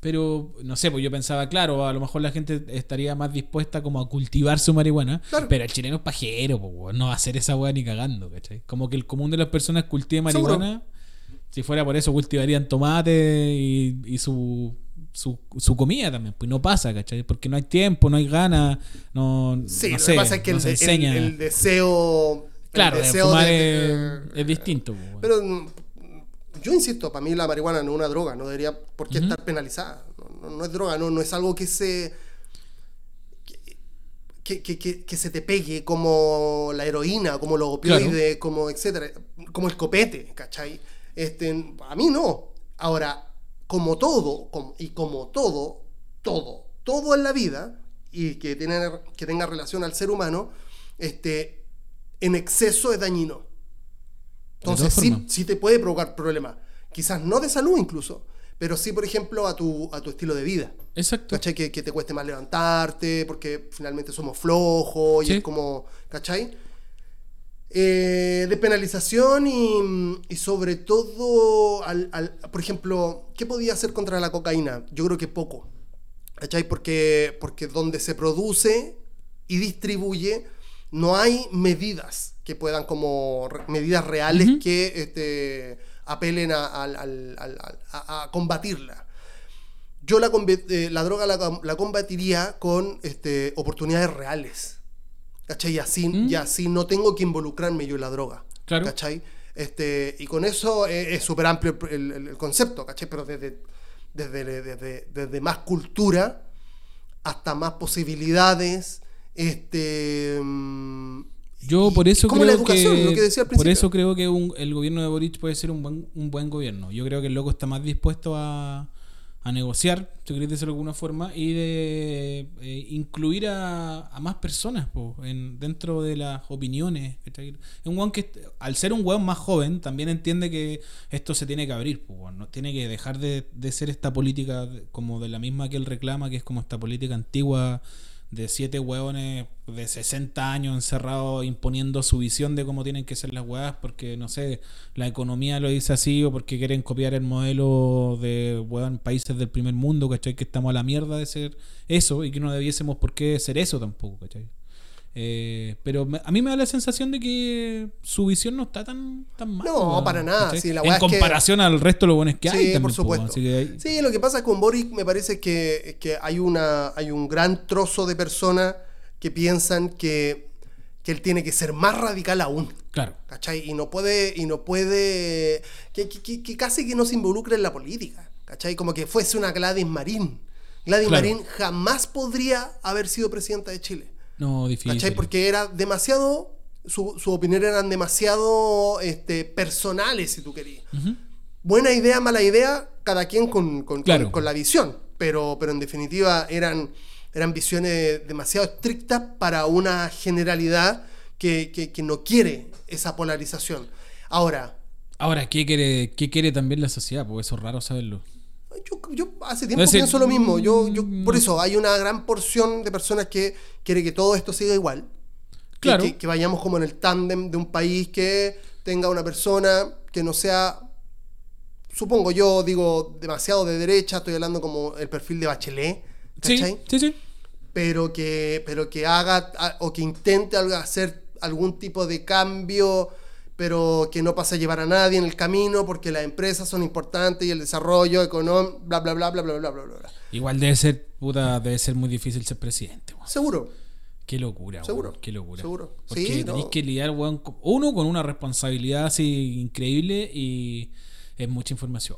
Pero, no sé, pues yo pensaba, claro, a lo mejor la gente estaría más dispuesta como a cultivar su marihuana, Claro. pero el chileno es pajero, pues, no va a hacer esa weá ni cagando, ¿cachai? Como que el común de las personas cultive Seguro. marihuana, si fuera por eso cultivarían tomate y, y su, su, su comida también, pues no pasa, ¿cachai? Porque no hay tiempo, no hay ganas, no, Sí, no lo que pasa es que no el, el- el deseo... el claro, de deseo fumar de- es, es distinto. pues. Pero mm, yo insisto, para mí la marihuana no es una droga, no debería por qué estar penalizada. No, no- es droga, no, no es algo que se. Que, que- que- que se te pegue como la heroína, como los opioides, como etcétera, como el copete, ¿cachai? Este, a mí no. Ahora, como todo, como- y como todo, todo, todo en la vida, y que, tiene, que tenga relación al ser humano, este, en exceso es dañino. Entonces sí, sí te puede provocar problemas. Quizás no de salud incluso, pero sí, por ejemplo, a tu, a tu estilo de vida. Exacto. ¿Cachai? Que, que te cueste más levantarte, porque finalmente somos flojos y Sí. es como, ¿cachai? Eh, de penalización y, y sobre todo, al, al- por ejemplo, ¿qué podía hacer contra la cocaína? Yo creo que poco. ¿Cachai? Porque, porque donde se produce y distribuye, no hay medidas que puedan como re- medidas reales que este, apelen a, a- a combatirla. Yo la, eh, la droga la, la combatiría con este, oportunidades reales. ¿Cachai? Y así, Mm. y así no tengo que involucrarme yo en la droga. Claro. ¿Cachai? Este, y con eso es es súper amplio el, el- el concepto, ¿cachai? Pero desde, desde, desde, desde más cultura hasta más posibilidades. Este, mm, Yo por eso como creo la educación, que, lo que decía al por eso creo que un- el gobierno de Boric puede ser un buen, un buen gobierno. Yo creo que el loco está más dispuesto a, a negociar, si queréis decirlo de alguna forma, y de eh, incluir a, a más personas po, en, dentro de las opiniones. un weón que, al ser un weón más joven, también entiende que esto se tiene que abrir. po, ¿no? Tiene que dejar de, de ser esta política como de la misma que él reclama, que es como esta política antigua de siete hueones de 60 años encerrados imponiendo su visión de cómo tienen que ser las hueás porque no sé, la economía lo dice así o porque quieren copiar el modelo de hueón países del primer mundo, ¿cachai? Que estamos a la mierda de ser eso y que no debiésemos por qué ser eso tampoco, ¿cachai? Eh, pero me- a mí me da la sensación de que su visión no está tan, tan mal. No, para nada, ¿cachai? sí, la en weá es que- comparación al resto de los buenos que hay. Sí, también, por po, supuesto. que hay- Sí, lo que pasa con Boric me parece que, que hay, una, hay un gran trozo de personas que piensan que, que él tiene que ser más radical aún. Claro. ¿Cachai? Y no puede, y no puede, que, casi que no se involucre en la política, ¿cachai? Como que fuese una Gladys Marín. Gladys Claro. Marín jamás podría haber sido presidenta de Chile, No, difícil. ¿cachai? Porque era demasiado, su, su opinión eran demasiado este, personales, si tú querías. Buena idea, mala idea, cada quien con, con- Claro. con- con la visión, pero, pero en definitiva eran, eran visiones demasiado estrictas para una generalidad que, que- que no quiere esa polarización. Ahora, Ahora, ¿qué quiere, ¿qué quiere también la sociedad? Porque eso es raro saberlo. Yo, yo hace tiempo decir, pienso lo mismo. Yo, yo, por mm, eso hay una gran porción de personas que quiere que todo esto siga igual. Que- Claro. Que, que vayamos como en el tándem de un país que tenga una persona que no sea, supongo yo, digo, demasiado de derecha, estoy hablando como el perfil de Bachelet, Sí, ¿cachai? sí, sí. Pero que, pero que haga o que intente hacer algún tipo de cambio, pero que no pase a llevar a nadie en el camino porque las empresas son importantes y el desarrollo económico, bla, bla, bla, bla, bla, bla, bla, bla. Igual debe ser, puta, debe ser muy difícil ser presidente, weón. Seguro. Qué locura, Seguro, weón. Qué locura. seguro. Porque Sí, tenéis no. que lidiar, weón, uno con una responsabilidad así increíble y es mucha información.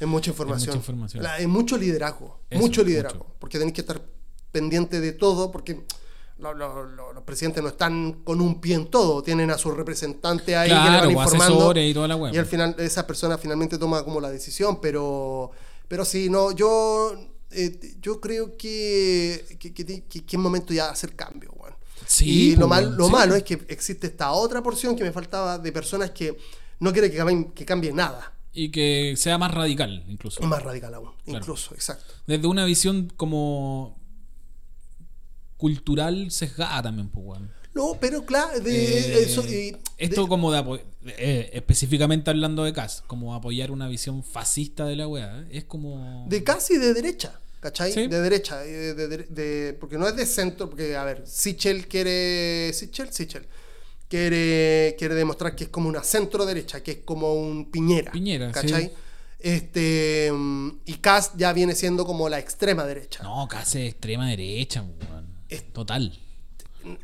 Es mucha información. mucha información. La- es mucho liderazgo. Eso, mucho liderazgo. mucho. Porque tenéis que estar pendiente de todo, porque lo- lo- lo- los presidentes no están con un pie en todo. Tienen a sus representantes ahí que le Claro, van informando. y toda la wea. Y al final esa persona finalmente toma como la decisión, pero, pero sí, no, yo, eh, yo creo que, que, que, que- que es momento ya de hacer cambio. weón. Sí, y lo, mal, lo sí. malo es que existe esta otra porción que me faltaba de personas que no quieren que cambie, que cambie nada. Y que sea más radical, incluso. Más radical aún, incluso, exacto. Desde una visión como cultural sesgada también, pues, weón. No, pero claro, de Eh, eso. y- esto de- como de eh, específicamente hablando de CAS, como apoyar una visión fascista de la weá, es como... De casi de derecha, ¿cachai? Sí. De derecha, eh, de, de- de- porque no es de centro, porque, a ver, Sichel quiere. Sichel, Sichel. Quiere, quiere demostrar que es como una centro derecha, que es como un Piñera. Piñera, ¿cachai? sí. Este, mm, y Cast ya viene siendo como la extrema derecha. No, CAS es extrema derecha, weón. Es- Total.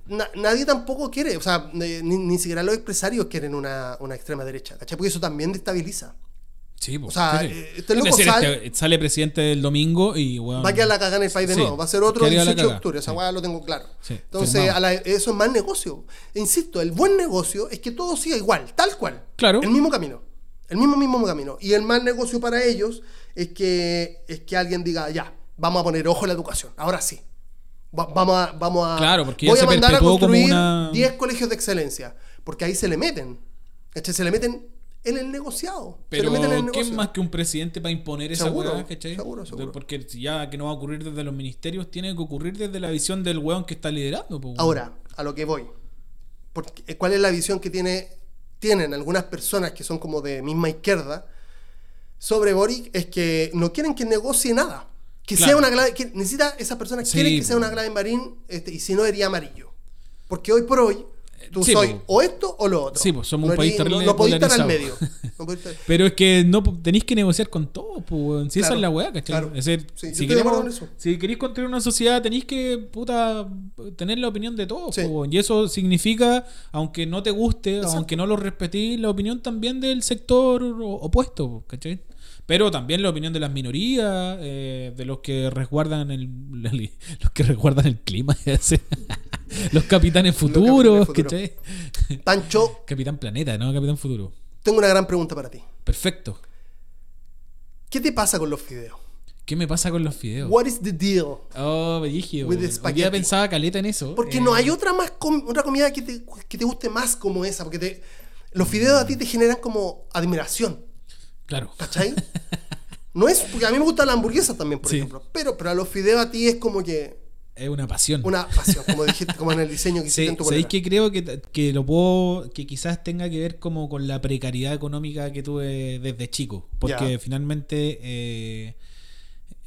Na- nadie tampoco quiere, o sea, eh, ni, ni siquiera los empresarios quieren una, una extrema derecha, ¿cachai? Porque eso también destabiliza. Sí, pues. O sea, eh, este Es loco decir, sale- este- sale presidente el domingo y, weón... Va a quedar la cagada en el país de Sí, nuevo. Va a ser otro quedaría la 18 de octubre. Esa sí. lo tengo claro. Sí, Entonces, firmado. a la- eso es más negocio. Insisto, el buen negocio es que todo siga igual, tal cual. Claro. El mismo camino. El mismo, mismo camino. Y el mal negocio para ellos es que, es que alguien diga, ya, vamos a poner ojo en la educación. Ahora sí. Va- vamos a, vamos a. Claro, porque voy se a mandar a construir una- 10 colegios de excelencia. Porque ahí se le meten. ¿cachai? Se le meten en el negociado. se Pero, le meten en el ¿quién negocio. más que un presidente para imponer esa Seguro, cachai? seguro, seguro. Porque ya que no va a ocurrir desde los ministerios, tiene que ocurrir desde la visión del weón que está liderando. po. Ahora, a lo que voy. Porque, eh, ¿Cuál es la visión que tiene, tienen algunas personas que son como de misma izquierda sobre Boric? Es que no quieren que negocie nada. Que Claro. sea una clave. Que necesita, esas personas Sí, quieren que sea una clave marín este, y si no, sería amarillo. Porque hoy por hoy, tú Sí, soy po. o esto o lo otro. Sí, po, somos un no país erí- no, terrible no podéis estar al medio. No estar- Pero es que no tenéis que negociar con todo, pues. Si esa es la weá, ¿cachai? claro. Es decir, Sí, yo si, queremos, si queréis construir una sociedad, tenéis que, puta, tener la opinión de todos, Sí. Y eso significa, aunque no te guste, Exacto. aunque no lo respetís, la opinión también del sector opuesto, po, ¿cachai? Pero también la opinión de las minorías, eh, de los que resguardan el, los que resguardan el clima, los capitanes futuros. ¿cachai? Pancho, Capitán Planeta, ¿no? Capitán Futuro. tengo una gran pregunta para ti. Perfecto. ¿Qué te pasa con los fideos? ¿Qué me pasa con los fideos? What is the deal? Oh, brígido. With the pensaba caleta en eso. Porque eh, no hay otra más com- otra comida que te, que te guste más como esa. Porque te, los fideos a ti te generan como admiración. Claro. ¿Cachai? No es. Porque a mí me gusta la hamburguesa también, por Sí. ejemplo. Pero, pero a los fideos a ti es como que. Es una pasión. Una pasión, como dijiste, como en el diseño que hiciste Sí, en tu ¿Sabéis que creo que, que lo puedo. que quizás tenga que ver como con la precariedad económica que tuve desde chico? Porque finalmente. eh,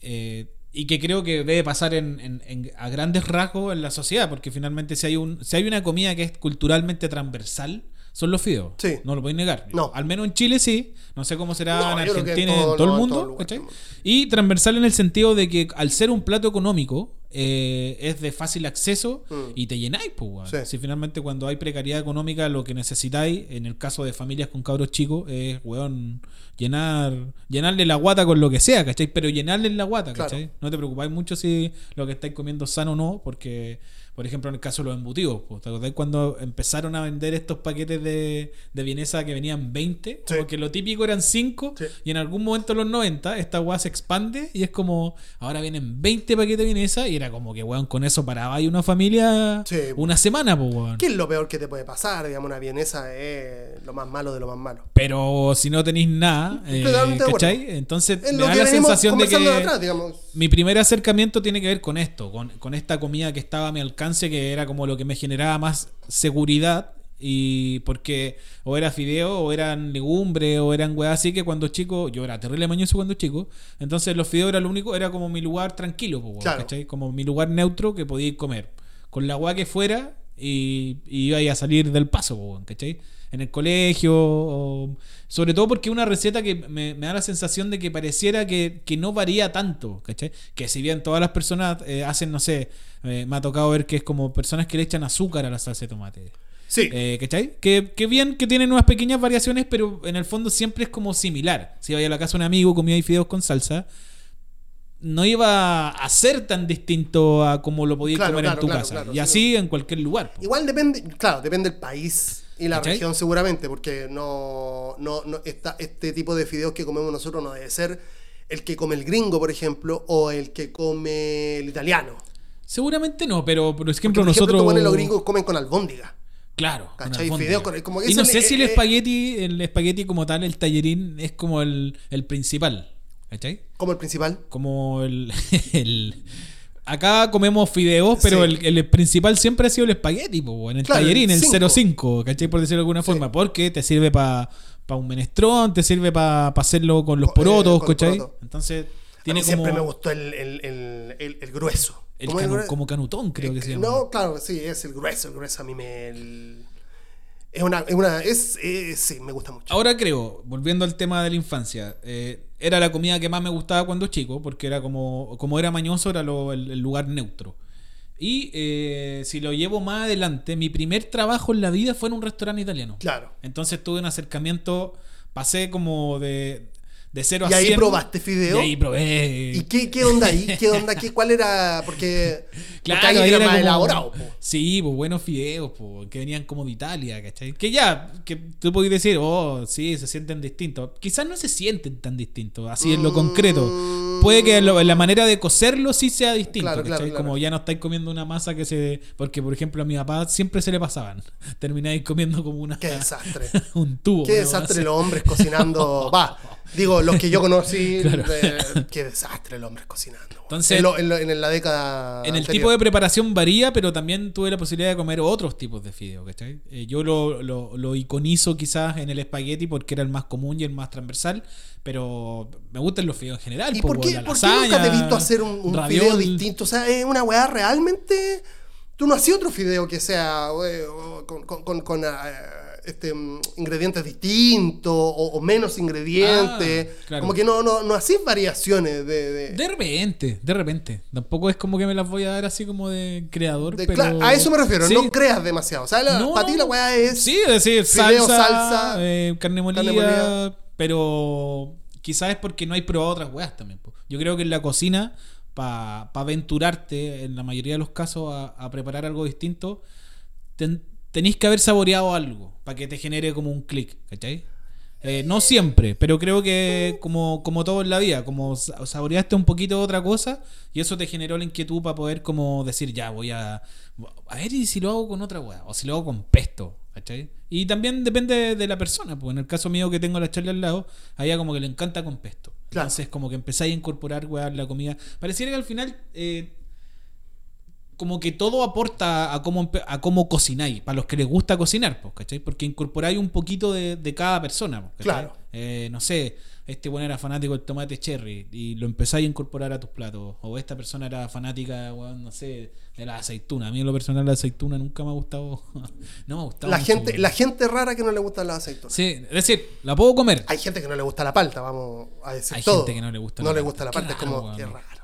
eh, y que creo que debe pasar en, en- en- a grandes rasgos en la sociedad, porque finalmente si hay un si hay una comida que es culturalmente transversal, son los fideos. Sí. No lo podéis negar. No. Al menos en Chile sí. No sé cómo será No, en en Argentina, en todo- todo, no, el en mundo. todo lugar ¿cachai? Y transversal en el sentido de que al ser un plato económico, eh, es de fácil acceso Mm. y te llenáis, pues, weón. Sí. Si finalmente cuando hay precariedad económica, lo que necesitáis, en el caso de familias con cabros chicos, es, weón, llenar, llenarle la guata con lo que sea, ¿cachai? Pero llenarle la guata, Claro. ¿cachai? No te preocupáis mucho si lo que estáis comiendo es sano o no, porque, por ejemplo, en el caso de los embutidos, ¿te acordáis cuando empezaron a vender estos paquetes de, de vienesa que venían 20? Sí. Porque lo típico eran 5 Sí. y en algún momento en los 90 esta weá se expande y es como, ahora vienen 20 paquetes de vienesa y era como que, weón, con eso paraba ahí una familia Sí. una semana, pues, weón. ¿Qué es lo peor que te puede pasar? Digamos, una vienesa es lo más malo de lo más malo. Pero si no tenéis nada, eh. ¿cachai? Entonces Es me da la sensación de que atrás, mi primer acercamiento tiene que ver con esto, con, con esta comida que estaba a mi alcance, que era como lo que me generaba más seguridad. Y porque o era fideo, o eran legumbres, o eran weas así que cuando chico, yo era terrible mañoso cuando chico, entonces los fideos era lo único, era como mi lugar tranquilo, po, weón, Claro. ¿cachai? Como mi lugar neutro que podía comer. Con la agua que fuera y, y iba a salir del paso, po. En el colegio, o- sobre todo porque es una receta que me, me da la sensación de que pareciera que, que no varía tanto, ¿cachai? Que si bien todas las personas eh, hacen, no sé, eh, me ha tocado ver que es como personas que le echan azúcar a la salsa de tomate. Sí. Eh, ¿Cachai? Que, que bien que tiene unas pequeñas variaciones, pero en el fondo siempre es como similar. Si vaya a la casa de un amigo, comía y fideos con salsa, no iba a ser tan distinto a como lo podías Claro, comer en claro, tu claro, casa. y sí, así en cualquier lugar. po. Igual depende, claro, depende del país y la ¿Cachai? región seguramente, porque no, no, no esta, este tipo de fideos que comemos nosotros no debe ser el que come el gringo, por ejemplo, o el que come el italiano. Seguramente no, pero por ejemplo Porque, por ejemplo, nosotros... buenos los gringos comen con albóndiga. Claro. ¿Cachai? Fideos con- como y no sé le- si el eh, espagueti, el espagueti como tal, el tallerín, es como el, el principal. ¿Cachai? Como el principal. Como el, el- Acá comemos fideos, pero Sí. el, el principal siempre ha sido el espagueti, po, en el Claro, tallerín, el el cinco. 05, ¿cachai? Por decirlo de alguna forma, porque te sirve para un menestrón, te sirve para hacerlo con los eh, porotos, con ¿cachai? Entonces, A mí como, siempre me gustó el, el, el, el- el grueso. el ¿Cómo es canu- como canutón, creo que se llama. No, claro, sí, es el grueso. El grueso a mí me. Es una. Es una es, es- sí, me gusta mucho. Ahora creo, volviendo al tema de la infancia, eh, era la comida que más me gustaba cuando chico, porque era como, como era mañoso, era lo- el, el lugar neutro. Y eh, si lo llevo más adelante, mi primer trabajo en la vida fue en un restaurante italiano. Claro. Entonces tuve un acercamiento, pasé como de, de 0 a ¿Y ahí 100. probaste fideo? Y ahí probé. ¿Y qué, qué onda ahí? ¿Qué onda? ¿Qué, ¿Cuál era? Porque, Claro, porque ahí ahí era, era más como- elaborado. po. Sí, pues buenos fideos, pues, que venían como de Italia, ¿cachai? Que ya, que tú podés decir, oh, sí, se sienten distintos. Quizás no se sienten tan distintos, así en lo concreto. Puede que lo- la manera de cocerlo sí sea distinto, Claro, claro. Como ya no estáis comiendo una masa que se... Porque, por ejemplo, a mi papá siempre se le pasaban. Termináis comiendo como una... Qué desastre. un tubo. Qué desastre los hombres cocinando. Va, digo, los que yo conocí. Claro. eh, qué desastre los hombres cocinando. Entonces- en, lo- en lo- en la década. En el anterior. tipo de preparación varía, pero también tuve la posibilidad de comer otros tipos de fideo, ¿cachai? Eh, yo lo, lo, lo iconizo quizás en el espagueti porque era el más común y el más transversal, pero me gustan los fideos en general. ¿Y po, por qué, la por qué lasaña, nunca te he visto hacer un, un raviol. fideo distinto? O sea, es una weá realmente. Tú no hacías otro fideo que sea we, o con, con- con- con, ah, este, mm, ingredientes distintos o, o menos ingredientes. Ah, claro. Como que no, no, no hacías variaciones de. de- De repente, de repente. Tampoco es como que me las voy a dar así como de creador, de- pero... cla- a eso me refiero, Sí. no creas demasiado. O sea, la, No, para ti la weá es. Sí, es decir, fideo, salsa, salsa, eh, carne, molida, carne molida. pero quizás es porque no hay probado otras weas también. po. Yo creo que en la cocina, para aventurarte, en la mayoría de los casos, a, a preparar algo distinto, ten- tenéis que haber saboreado algo para que te genere como un clic, ¿cachai? Eh, no siempre, pero creo que como, como todo en la vida, como sa- saboreaste un poquito otra cosa y eso te generó la inquietud para poder como decir, ya voy a... A ver y si lo hago con otra weá, o si lo hago con pesto, ¿cachai? Y también depende de la persona, pues en el caso mío que tengo la charla al lado, a ella como que le encanta con pesto. Claro. Entonces como que empezáis a incorporar weá en la comida. Pareciera que al final... eh, como que todo aporta a cómo, a cómo cocináis, para los que les gusta cocinar, ¿cachai? Porque incorporáis un poquito de, de cada persona. Claro. Eh, no sé, este bueno era fanático del tomate cherry y lo empezáis a incorporar a tus platos. O esta persona era fanática, weón, no sé, de la aceituna. A mí en lo personal la aceituna nunca me ha gustado. no me ha gustado. La mucho, gente, la gente rara que no le gustan las aceitunas. Sí, es decir, la puedo comer. Hay gente que no le gusta la palta, vamos a decir Hay todo. gente que no le gusta No la le palta. gusta la palta, Claro, es como, weón. qué raro.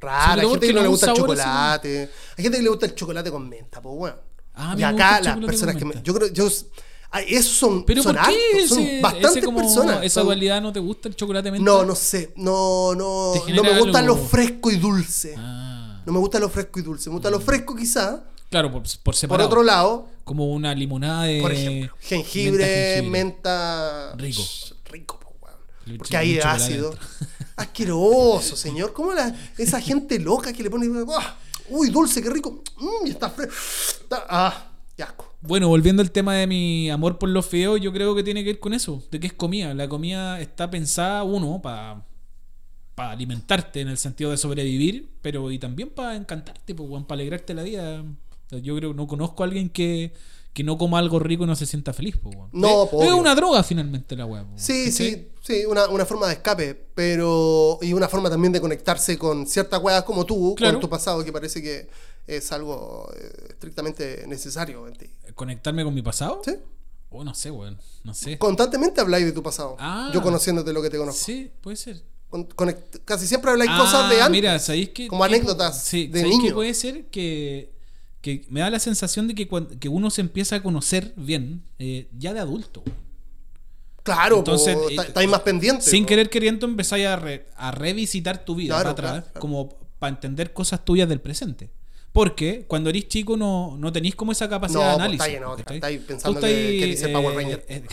Raro, hay gente que no le gusta el chocolate. Hay gente que le gusta el chocolate con menta, pues bueno. Ah, y acá las personas que me, yo creo, yo, esos son, Pero son ¿por qué hartos, son ese- bastantes ese como- personas. esa dualidad no te gusta el chocolate menta? no, no sé, no, no, Te no me gusta algo- lo fresco y dulce. Ah, No me gusta lo fresco y dulce. Me gusta lo fresco quizá. claro, por, por Por separado. otro lado, Como una limonada de. por ejemplo, jengibre, menta, menta, Rico. rico, Porque chocolate ácido. Asqueroso, señor. ¿Cómo la, esa gente loca que le pone. ¡ah! Uy, dulce, qué rico. Mm, y está fresco. Ah, qué asco. Bueno, volviendo al tema de mi amor por los fideos, yo creo que tiene que ver con eso, de que es comida. La comida está pensada, uno, para alimentarte en el sentido de sobrevivir, pero y también para encantarte, para alegrarte la vida. Yo creo que no conozco a alguien que, que no coma algo rico y no se sienta feliz. Weón. No, es, pues, es obvio. una droga finalmente la weá. pues, Sí, ¿cachai? sí, sí, una, una forma de escape, pero. Y una forma también de conectarse con ciertas weas como tú, Claro. con tu pasado, que parece que es algo eh, estrictamente necesario en ti. ¿Conectarme con mi pasado? ¿Sí? Oh, no sé, weón. No sé. Constantemente habláis de tu pasado. Ah. Yo conociéndote lo que te conozco. Sí, puede ser. Con- conect- casi siempre habláis Ah, cosas de antes. Mira, ¿sabéis qué? Como anécdotas Sí, de ¿sabéis qué niño. puede ser? Que, que me da la sensación de que, cuan- que uno se empieza a conocer bien eh, ya de adulto. Claro, Entonces, eh, está- estáis más pendientes. Sin po. querer queriendo empezáis a, re- a revisitar tu vida Claro, para atrás, claro, claro. como para entender cosas tuyas del presente. Porque cuando eres chico no, no tenéis como esa capacidad No, de pues, análisis. otra, ¿cachai? estáis Tú pensando que- que dice Power Ranger. eh,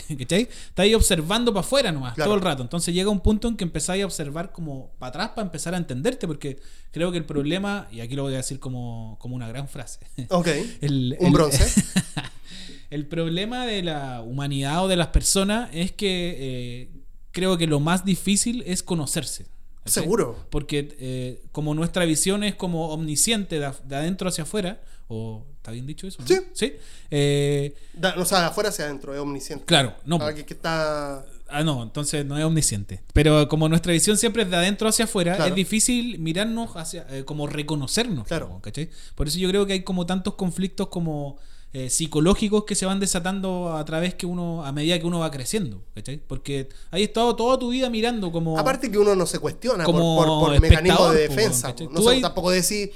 eh, observando para afuera nomás, Claro. todo el rato. Entonces llega un punto en que empezáis a observar como para atrás para empezar a entenderte, porque creo que el problema, y aquí lo voy a decir como, como una gran frase, Ok. el, Un el- bronce. el problema de la humanidad o de las personas es que eh, creo que lo más difícil es conocerse. Seguro. Porque eh, como nuestra visión es como omnisciente de, de adentro hacia afuera, o ¿está bien dicho eso? no? Sí. ¿Sí? Eh, Da- o sea, de afuera hacia adentro, es omnisciente. claro, no. Ah, que, que está. Ah, no, entonces no es omnisciente. Pero como nuestra visión siempre es de adentro hacia afuera, Claro. es difícil mirarnos hacia, eh, como reconocernos. Claro. como, ¿cachai? Por eso yo creo que hay como tantos conflictos como eh, psicológicos que se van desatando a través que uno, a medida que uno va creciendo. ¿cachai? Porque has estado toda tu vida mirando como... Aparte que uno no se cuestiona por- Como por, por, de defensa. No sé, hay- tampoco decir.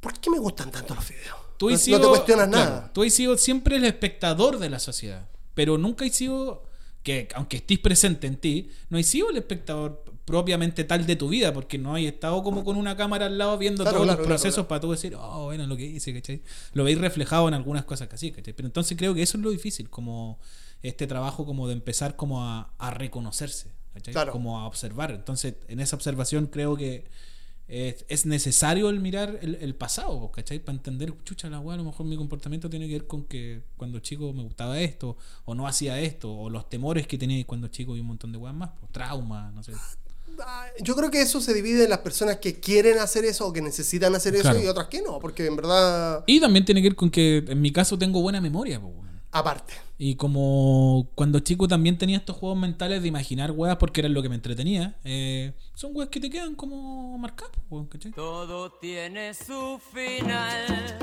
¿Por qué me gustan tanto los videos? Tú no, te cuestionas claro, nada. Tú has sido siempre el espectador de la sociedad, pero nunca has sido, que aunque estés presente en ti, no has sido el espectador propiamente tal de tu vida, porque no has estado como con una cámara al lado viendo Claro, todos claro, los claro, procesos para tú decir, oh, bueno, lo que hice, ¿cachai? Lo veis reflejado en algunas cosas que así, ¿cachai? Pero entonces creo que eso es lo difícil, como este trabajo como de empezar como a, a reconocerse, ¿cachai? Como a observar. Entonces, en esa observación creo que es, es necesario el mirar el, el pasado, ¿cachai? Para entender, chucha, la weá, a lo mejor mi comportamiento tiene que ver con que cuando chico me gustaba esto, o no hacía esto, o los temores que tenía cuando chico y un montón de weas más, pues, trauma, no sé. Ah, Yo creo que eso se divide en las personas que quieren hacer eso o que necesitan hacer eso Claro. y otras que no, porque en verdad, Y también tiene que ver con que en mi caso tengo buena memoria, weón. aparte. Y como cuando chico también tenía estos juegos mentales de imaginar weas porque era lo que me entretenía, eh, son weas que te quedan como marcadas, weón, ¿cachai? Todo tiene su final.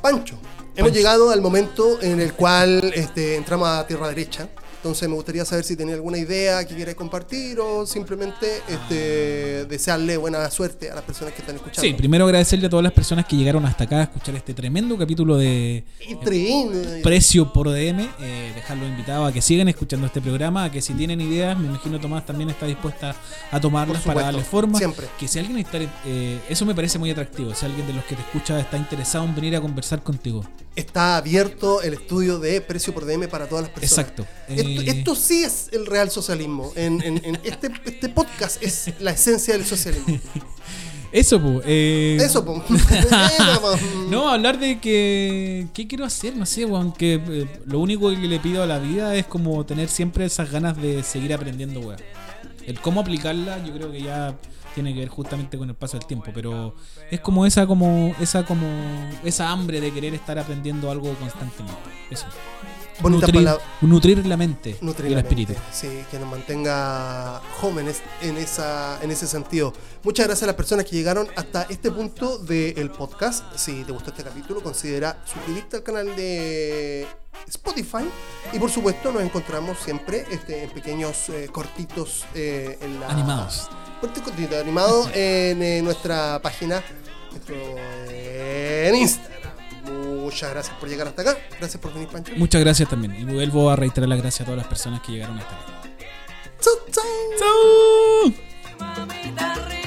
Pancho, hemos llegado al momento en el cual este, entramos a tierra derecha. Entonces me gustaría saber si tenía alguna idea que quieras compartir o simplemente este, desearle buena suerte a las personas que están escuchando. Sí, primero agradecerle a todas las personas que llegaron hasta acá a escuchar este tremendo capítulo de tren, Precio por DM. Eh, dejarlos invitados a que sigan escuchando este programa, a que si tienen ideas, me imagino Tomás también está dispuesta a tomarlas para darle forma. siempre. Que si alguien está, eh, eso me parece muy atractivo. Si alguien de los que te escucha está interesado en venir a conversar contigo. Está abierto el estudio de precio por DM para todas las personas. Exacto. Esto, Eh, esto sí es el real socialismo. En, en- en este, este podcast es la esencia del socialismo. Eso, pues. eh, Eso, po. No, hablar de que. ¿Qué quiero hacer? No sé, weón. Que eh, lo único que le pido a la vida es como tener siempre esas ganas de seguir aprendiendo, weón. El cómo aplicarla, yo creo que ya tiene que ver justamente con el paso del tiempo. Pero es como esa, como. Esa, como. Esa hambre de querer estar aprendiendo algo constantemente. Eso. Bonita Nutrir, palabra. nutrir la mente Nutrir y el espíritu. Sí, que nos mantenga jóvenes en, esa, en ese sentido. Muchas gracias a las personas que llegaron hasta este punto del podcast. Si te gustó este capítulo, considera suscribirte al canal de Spotify. Y por supuesto, nos encontramos siempre este, en pequeños eh, cortitos eh, en la, Animados. Cortitos, animados en eh, nuestra página nuestro, en Instagram. Muchas gracias por llegar hasta acá. Gracias por venir, Pancho. Muchas gracias también. Y vuelvo a reiterar las gracias a todas las personas que llegaron hasta acá. ¡Chau, chau! ¡Chau!